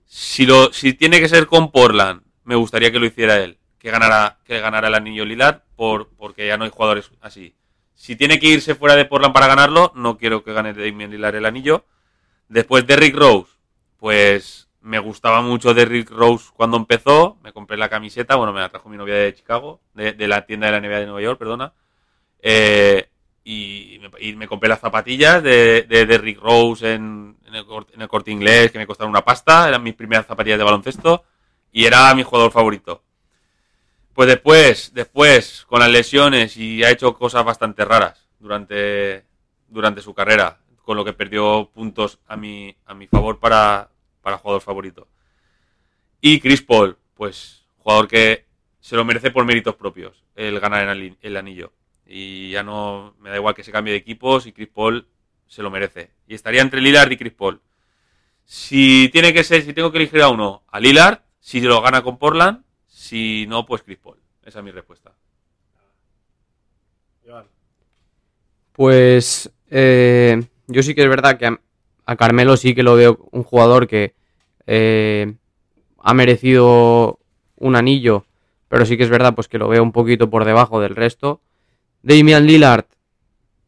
Si, lo, si tiene que ser con Portland, me gustaría que lo hiciera él, que ganara, que ganara el anillo Lillard, por, porque ya no hay jugadores así. Si tiene que irse fuera de Portland para ganarlo, no quiero que gane Damian Lillard el anillo. Después Derrick Rose, pues me gustaba mucho Derrick Rose cuando empezó, me compré la camiseta, bueno, me la trajo mi novia de Chicago, de, de la tienda de la NBA de Nueva York, perdona. Eh, y, me, compré las zapatillas de, de Derrick Rose en, en el corte inglés, que me costaron una pasta, eran mis primeras zapatillas de baloncesto, y era mi jugador favorito. Pues después, después, con las lesiones, y ha hecho cosas bastante raras durante, durante su carrera, con lo que perdió puntos a mi, a mi favor para, para jugador favorito. Y Chris Paul, pues jugador que se lo merece por méritos propios, el ganar el, anillo. Y ya no me da igual que se cambie de equipos y Chris Paul se lo merece. Y estaría entre Lillard y Chris Paul. Si tiene que ser, si tengo que elegir a uno, a Lillard, si lo gana con Portland, si no, pues Chris Paul. Esa es mi respuesta. Pues eh, yo sí que es verdad que a, a Carmelo sí que lo veo un jugador que eh, ha merecido un anillo, pero sí que es verdad pues que lo veo un poquito por debajo del resto. Damian Lillard,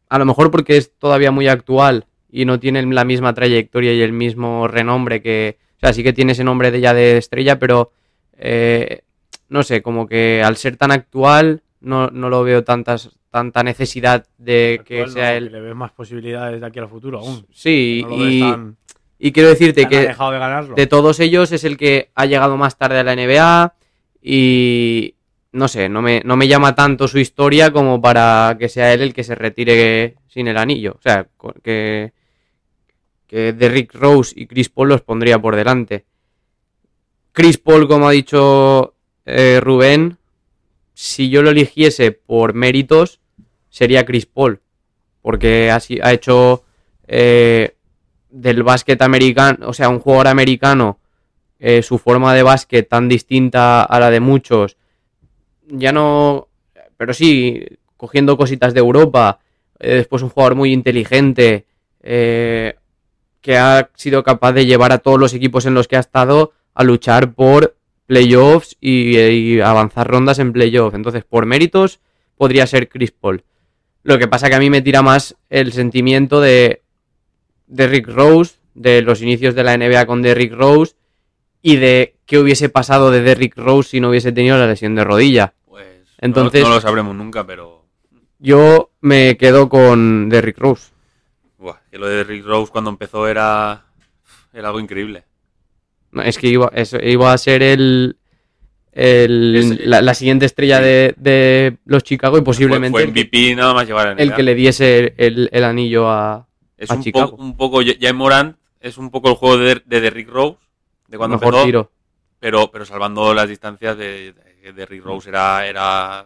a lo mejor porque es todavía muy actual y no tiene la misma trayectoria y el mismo renombre que... O sea, sí que tiene ese nombre de ya de estrella, pero eh, no sé, como que al ser tan actual no, no lo veo tantas, tanta necesidad de que sea no, él. que le ves más posibilidades de aquí al futuro aún. Sí, No y, tan- y quiero decirte que de de todos ellos es el que ha llegado más tarde a la NBA y no sé, no me, no me llama tanto su historia como para que sea él el que se retire sin el anillo. O sea, que, que Derrick Rose y Chris Paul los pondría por delante. Chris Paul, como ha dicho eh, Rubén, si yo lo eligiese por méritos, sería Chris Paul. Porque ha, ha hecho eh, del básquet americano, o sea, un jugador americano, eh, su forma de básquet tan distinta a la de muchos, ya no, pero sí, cogiendo cositas de Europa, eh, después un jugador muy inteligente, eh, que ha sido capaz de llevar a todos los equipos en los que ha estado a luchar por playoffs y, y avanzar rondas en playoffs. Entonces, por méritos, podría ser Chris Paul. Lo que pasa que a mí me tira más el sentimiento de Derrick Rose, de los inicios de la NBA con Derrick Rose y de qué hubiese pasado de Derrick Rose si no hubiese tenido la lesión de rodilla. Pues no- Entonces- no, lo sabremos nunca, pero Yo me quedo con Derrick Rose. Que lo de Rick Rose cuando empezó era, era algo increíble. No, es que iba, eso, iba a ser el, el- Es- la, la siguiente estrella sí. de, de los Chicago y posiblemente fue, fue el MVP nada más llevar el NBA. que le diese el, el anillo a es a un, Chicago. un poco ya en Morant es un poco el juego de, de Derrick Rose de cuando mejor empezó, tiro. pero pero salvando las distancias de, de Derrick Rose era era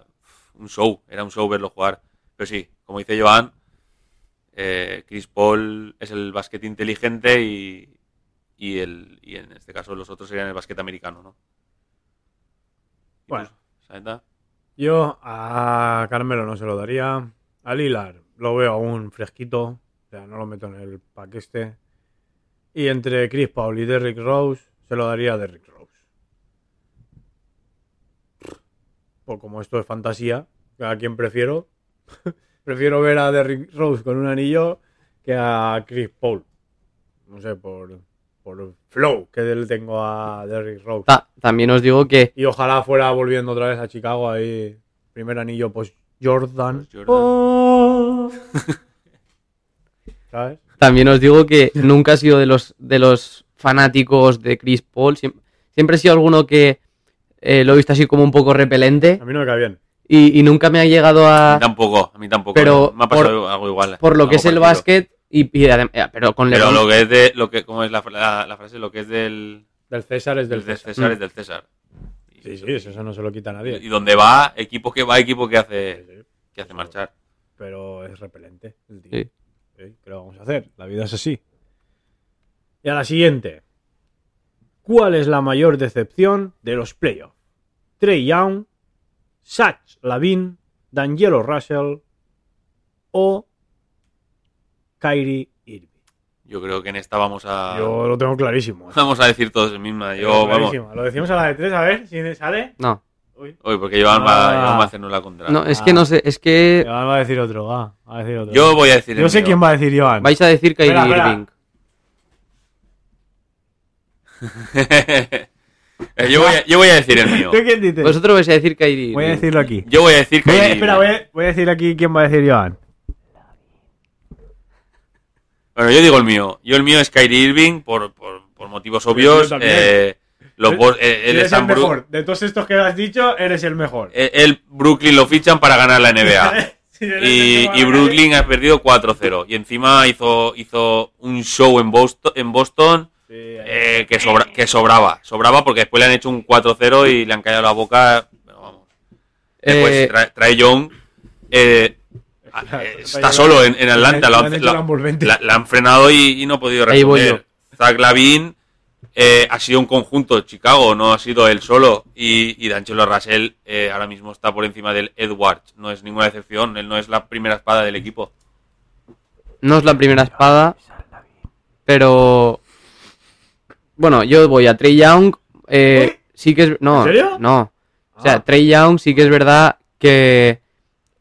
un show, era un show verlo jugar. Pero sí, como dice Joan, eh, Chris Paul es el básquet inteligente y, y el y en este caso los otros serían el básquet americano, ¿no? ¿Y Bueno. Yo a Carmelo no se lo daría. A Lilar lo veo aún fresquito. O sea, no lo meto en el pack este. Y entre Chris Paul y Derrick Rose, se lo daría a Derrick Rose. Pues como esto es fantasía, ¿a quién prefiero? prefiero ver a Derrick Rose con un anillo que a Chris Paul. No sé, por, por flow que le tengo a Derrick Rose. Ta- también os digo que Y ojalá fuera volviendo otra vez a Chicago ahí. Primer anillo, pues Jordan. Post-Jordan. Oh. ¿Sabes? también os digo que nunca he sido de los de los fanáticos de Chris Paul. Siem- Siempre, he sido alguno que eh, lo he visto así como un poco repelente A mí no me cae bien. Y, y nunca me ha llegado A a mí tampoco, a mí tampoco. Pero ¿eh? me ha pasado algo igual. por lo que es el parecido. básquet y, eh, pero con Pero LeBron lo que es de, lo que, ¿cómo es la, la- la frase? Lo que es del, Del César es del del de César. César Mm. es del César. Y, Sí, sí, eso, eso no se lo quita a nadie. y donde va, equipo que va, equipo que hace, sí. que hace marchar. Pero es repelente. el tío. Sí. Sí, ¿Qué lo vamos a hacer? La vida es así. Y a la siguiente. ¿Cuál es la mayor decepción de los playoffs? Trey Young, Sach Lavin, D'Angelo Russell o Kyrie Irving. Yo creo que en esta vamos a Yo lo tengo clarísimo. ¿eh? vamos a decir todos el mismo. Lo Yo, vamos. Lo decimos a la de tres, a ver si sale. no Uy. Uy, porque Joan va, Ah. Joan va a hacernos la contra. no es que no sé es que Joan va a decir otro, va. Va a decir otro. Yo voy a decir Yo el sé mío. quién va a decir Joan. vais a decir Kyrie Espera, espera. Eh, yo, voy a, yo voy a decir el mío. ¿Tú quién dices? vosotros vais a decir Kyrie Irving Voy a decirlo aquí. Yo voy a decir que. Voy a- espera, voy a, voy a decir aquí quién va a decir Joan. Bueno, yo digo el mío. Yo el mío es Kyrie Irving por, por, por motivos obvios. Eh, los eh, él Eres el mejor. De todos estos que has dicho, eres el mejor. eh, él, Brooklyn lo fichan para ganar la NBA. El y, y Brooklyn ha perdido 4-0. Y encima hizo, hizo un show en Boston, en Boston eh, que, sobra- que sobraba. Sobraba porque después le han hecho un 4-0 y le han callado la boca. Pero vamos. Después Eh, trae, trae Young. eh, eh, está solo en, en Atlanta. La- la envolvente. la- la han frenado y, y no ha podido responder. Zach Lavin eh, ha sido un conjunto de Chicago, no ha sido él solo. Y, y D'Angelo Russell eh, ahora mismo está por encima del Edwards. No es ninguna excepción. Él no es la primera espada del equipo. no es la primera espada, pero bueno, yo voy a Trey Young. eh, sí que es no, ¿En serio? no. O sea, Ah. Trey Young sí que es verdad que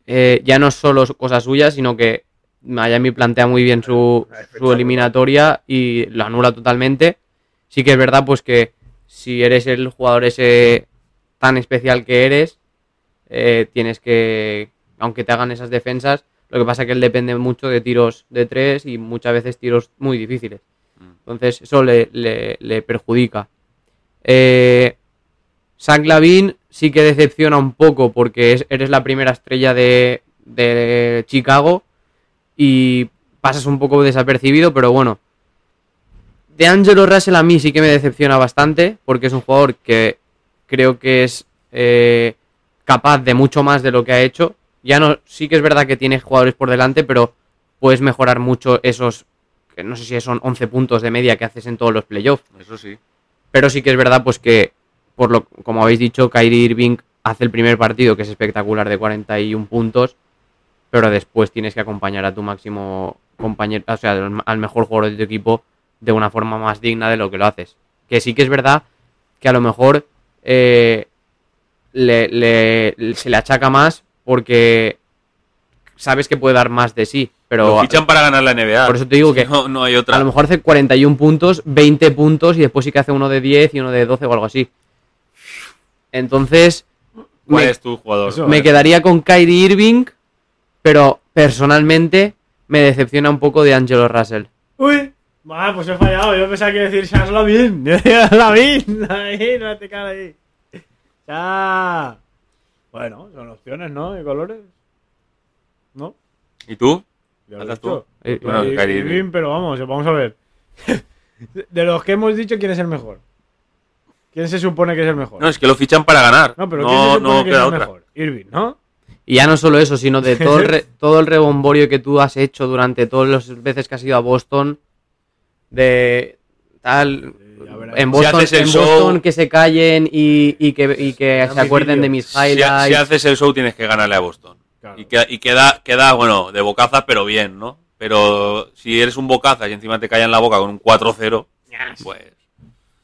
eh, ya no es solo cosa suya, sino que Miami plantea muy bien su, su eliminatoria y lo anula totalmente. Sí que es verdad, pues que si eres el jugador ese tan especial que eres, eh, tienes que, aunque te hagan esas defensas, lo que pasa es que él depende mucho de tiros de tres y muchas veces tiros muy difíciles. Entonces eso le, le- perjudica. Eh, Zach Lavin sí que decepciona un poco porque es- eres la primera estrella de, de Chicago y pasas un poco desapercibido, pero bueno. De Angelo Russell a mí sí que me decepciona bastante porque es un jugador que creo que es eh, capaz de mucho más de lo que ha hecho. Ya no, sí que es verdad que tiene jugadores por delante, pero puedes mejorar mucho esos, que no sé si son 11 puntos de media que haces en todos los playoffs. Eso sí. Pero sí que es verdad, pues que, por lo como habéis dicho, Kyrie Irving hace el primer partido, que es espectacular, de 41 puntos, pero después tienes que acompañar a tu máximo compañero, o sea, al mejor jugador de tu equipo, de una forma más digna de lo que lo haces. Que sí que es verdad que a lo mejor eh, le- le- se le achaca más porque sabes que puede dar más de sí, pero Lo fichan para ganar la NBA. Por eso te digo que no, no hay otra. a lo mejor hace 41 puntos, 20 puntos y después sí que hace uno de 10 y uno de 12 o algo así. Entonces, ¿Cuál me, es tu jugador? Eso. me quedaría con Kyrie Irving, pero personalmente me decepciona un poco de Angelo Russell. Uy, vale, pues he fallado. Yo pensaba que iba a decir Shaz Lavin. Lavin. Ahí, no te cagas ahí. Ya. Bueno, son opciones, ¿no? De colores. ¿No? ¿Y tú? Tú. Eh, Bueno, Kyrie Irving. Irving, pero vamos, vamos a ver. De los que hemos dicho, ¿quién es el mejor? ¿Quién se supone que es el mejor? No, es que lo fichan para ganar. No, pero ¿quién se no, supone no que es el otra. mejor? Irving, ¿no? Y ya no solo eso, sino de todo el, re- todo el rebomborio que tú has hecho durante todas las veces que has ido a Boston, de tal... En Boston, en show- Boston que se callen y, y que, y que Vean se acuerden de mis Si, highlights. si haces el show tienes que ganarle a Boston. Claro. Y, queda, y queda, queda, bueno, de bocaza, pero bien, ¿no? Pero si eres un bocaza y encima te callan la boca con un 4-0, pues...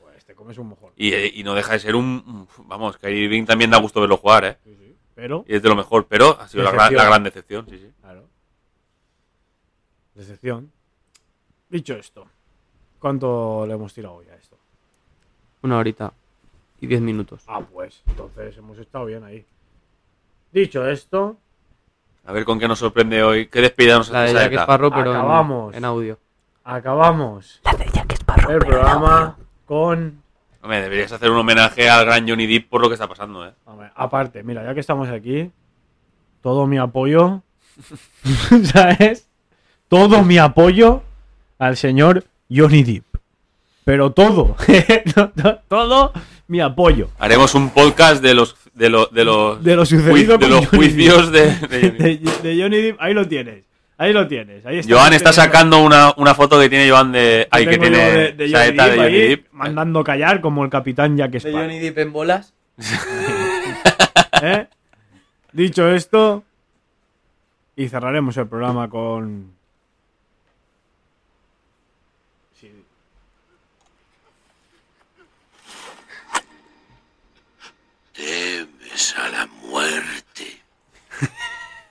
Pues te comes un mojón. Y, y no deja de ser un... Vamos, Kyrie Irving también da gusto verlo jugar, ¿eh? Sí, sí. Pero, Y es de lo mejor, pero ha sido la gran, Decepción. la gran decepción, sí, sí. claro. Decepción. Dicho esto, ¿cuánto le hemos tirado ya a esto? Una horita y diez minutos. Ah, pues, entonces hemos estado bien ahí. Dicho esto, A ver con qué nos sorprende hoy. ¿Qué despedida nos La de Jack? Sparrow, pero Acabamos. en audio. acabamos el programa con... Hombre, deberías hacer un homenaje al gran Johnny Depp por lo que está pasando, ¿eh? Hombre, aparte, mira, ya que estamos aquí, todo mi apoyo, ¿sabes? Todo mi apoyo al señor Johnny Depp. Pero todo, no, todo mi apoyo. Haremos un podcast de los de los de los, De lo sucedido de los Johnny juicios de, de Johnny Depp. De, de Johnny Depp, ahí lo tienes. Ahí lo tienes. Ahí está. Joan está sacando una, una foto que tiene Joan de. Ay, que tiene de, de Johnny Saeta Depp de Johnny ahí, Depp. mandando callar como el capitán Jack Sparrow. Depp en bolas. ¿Eh? Dicho esto, y cerraremos el programa con a la muerte.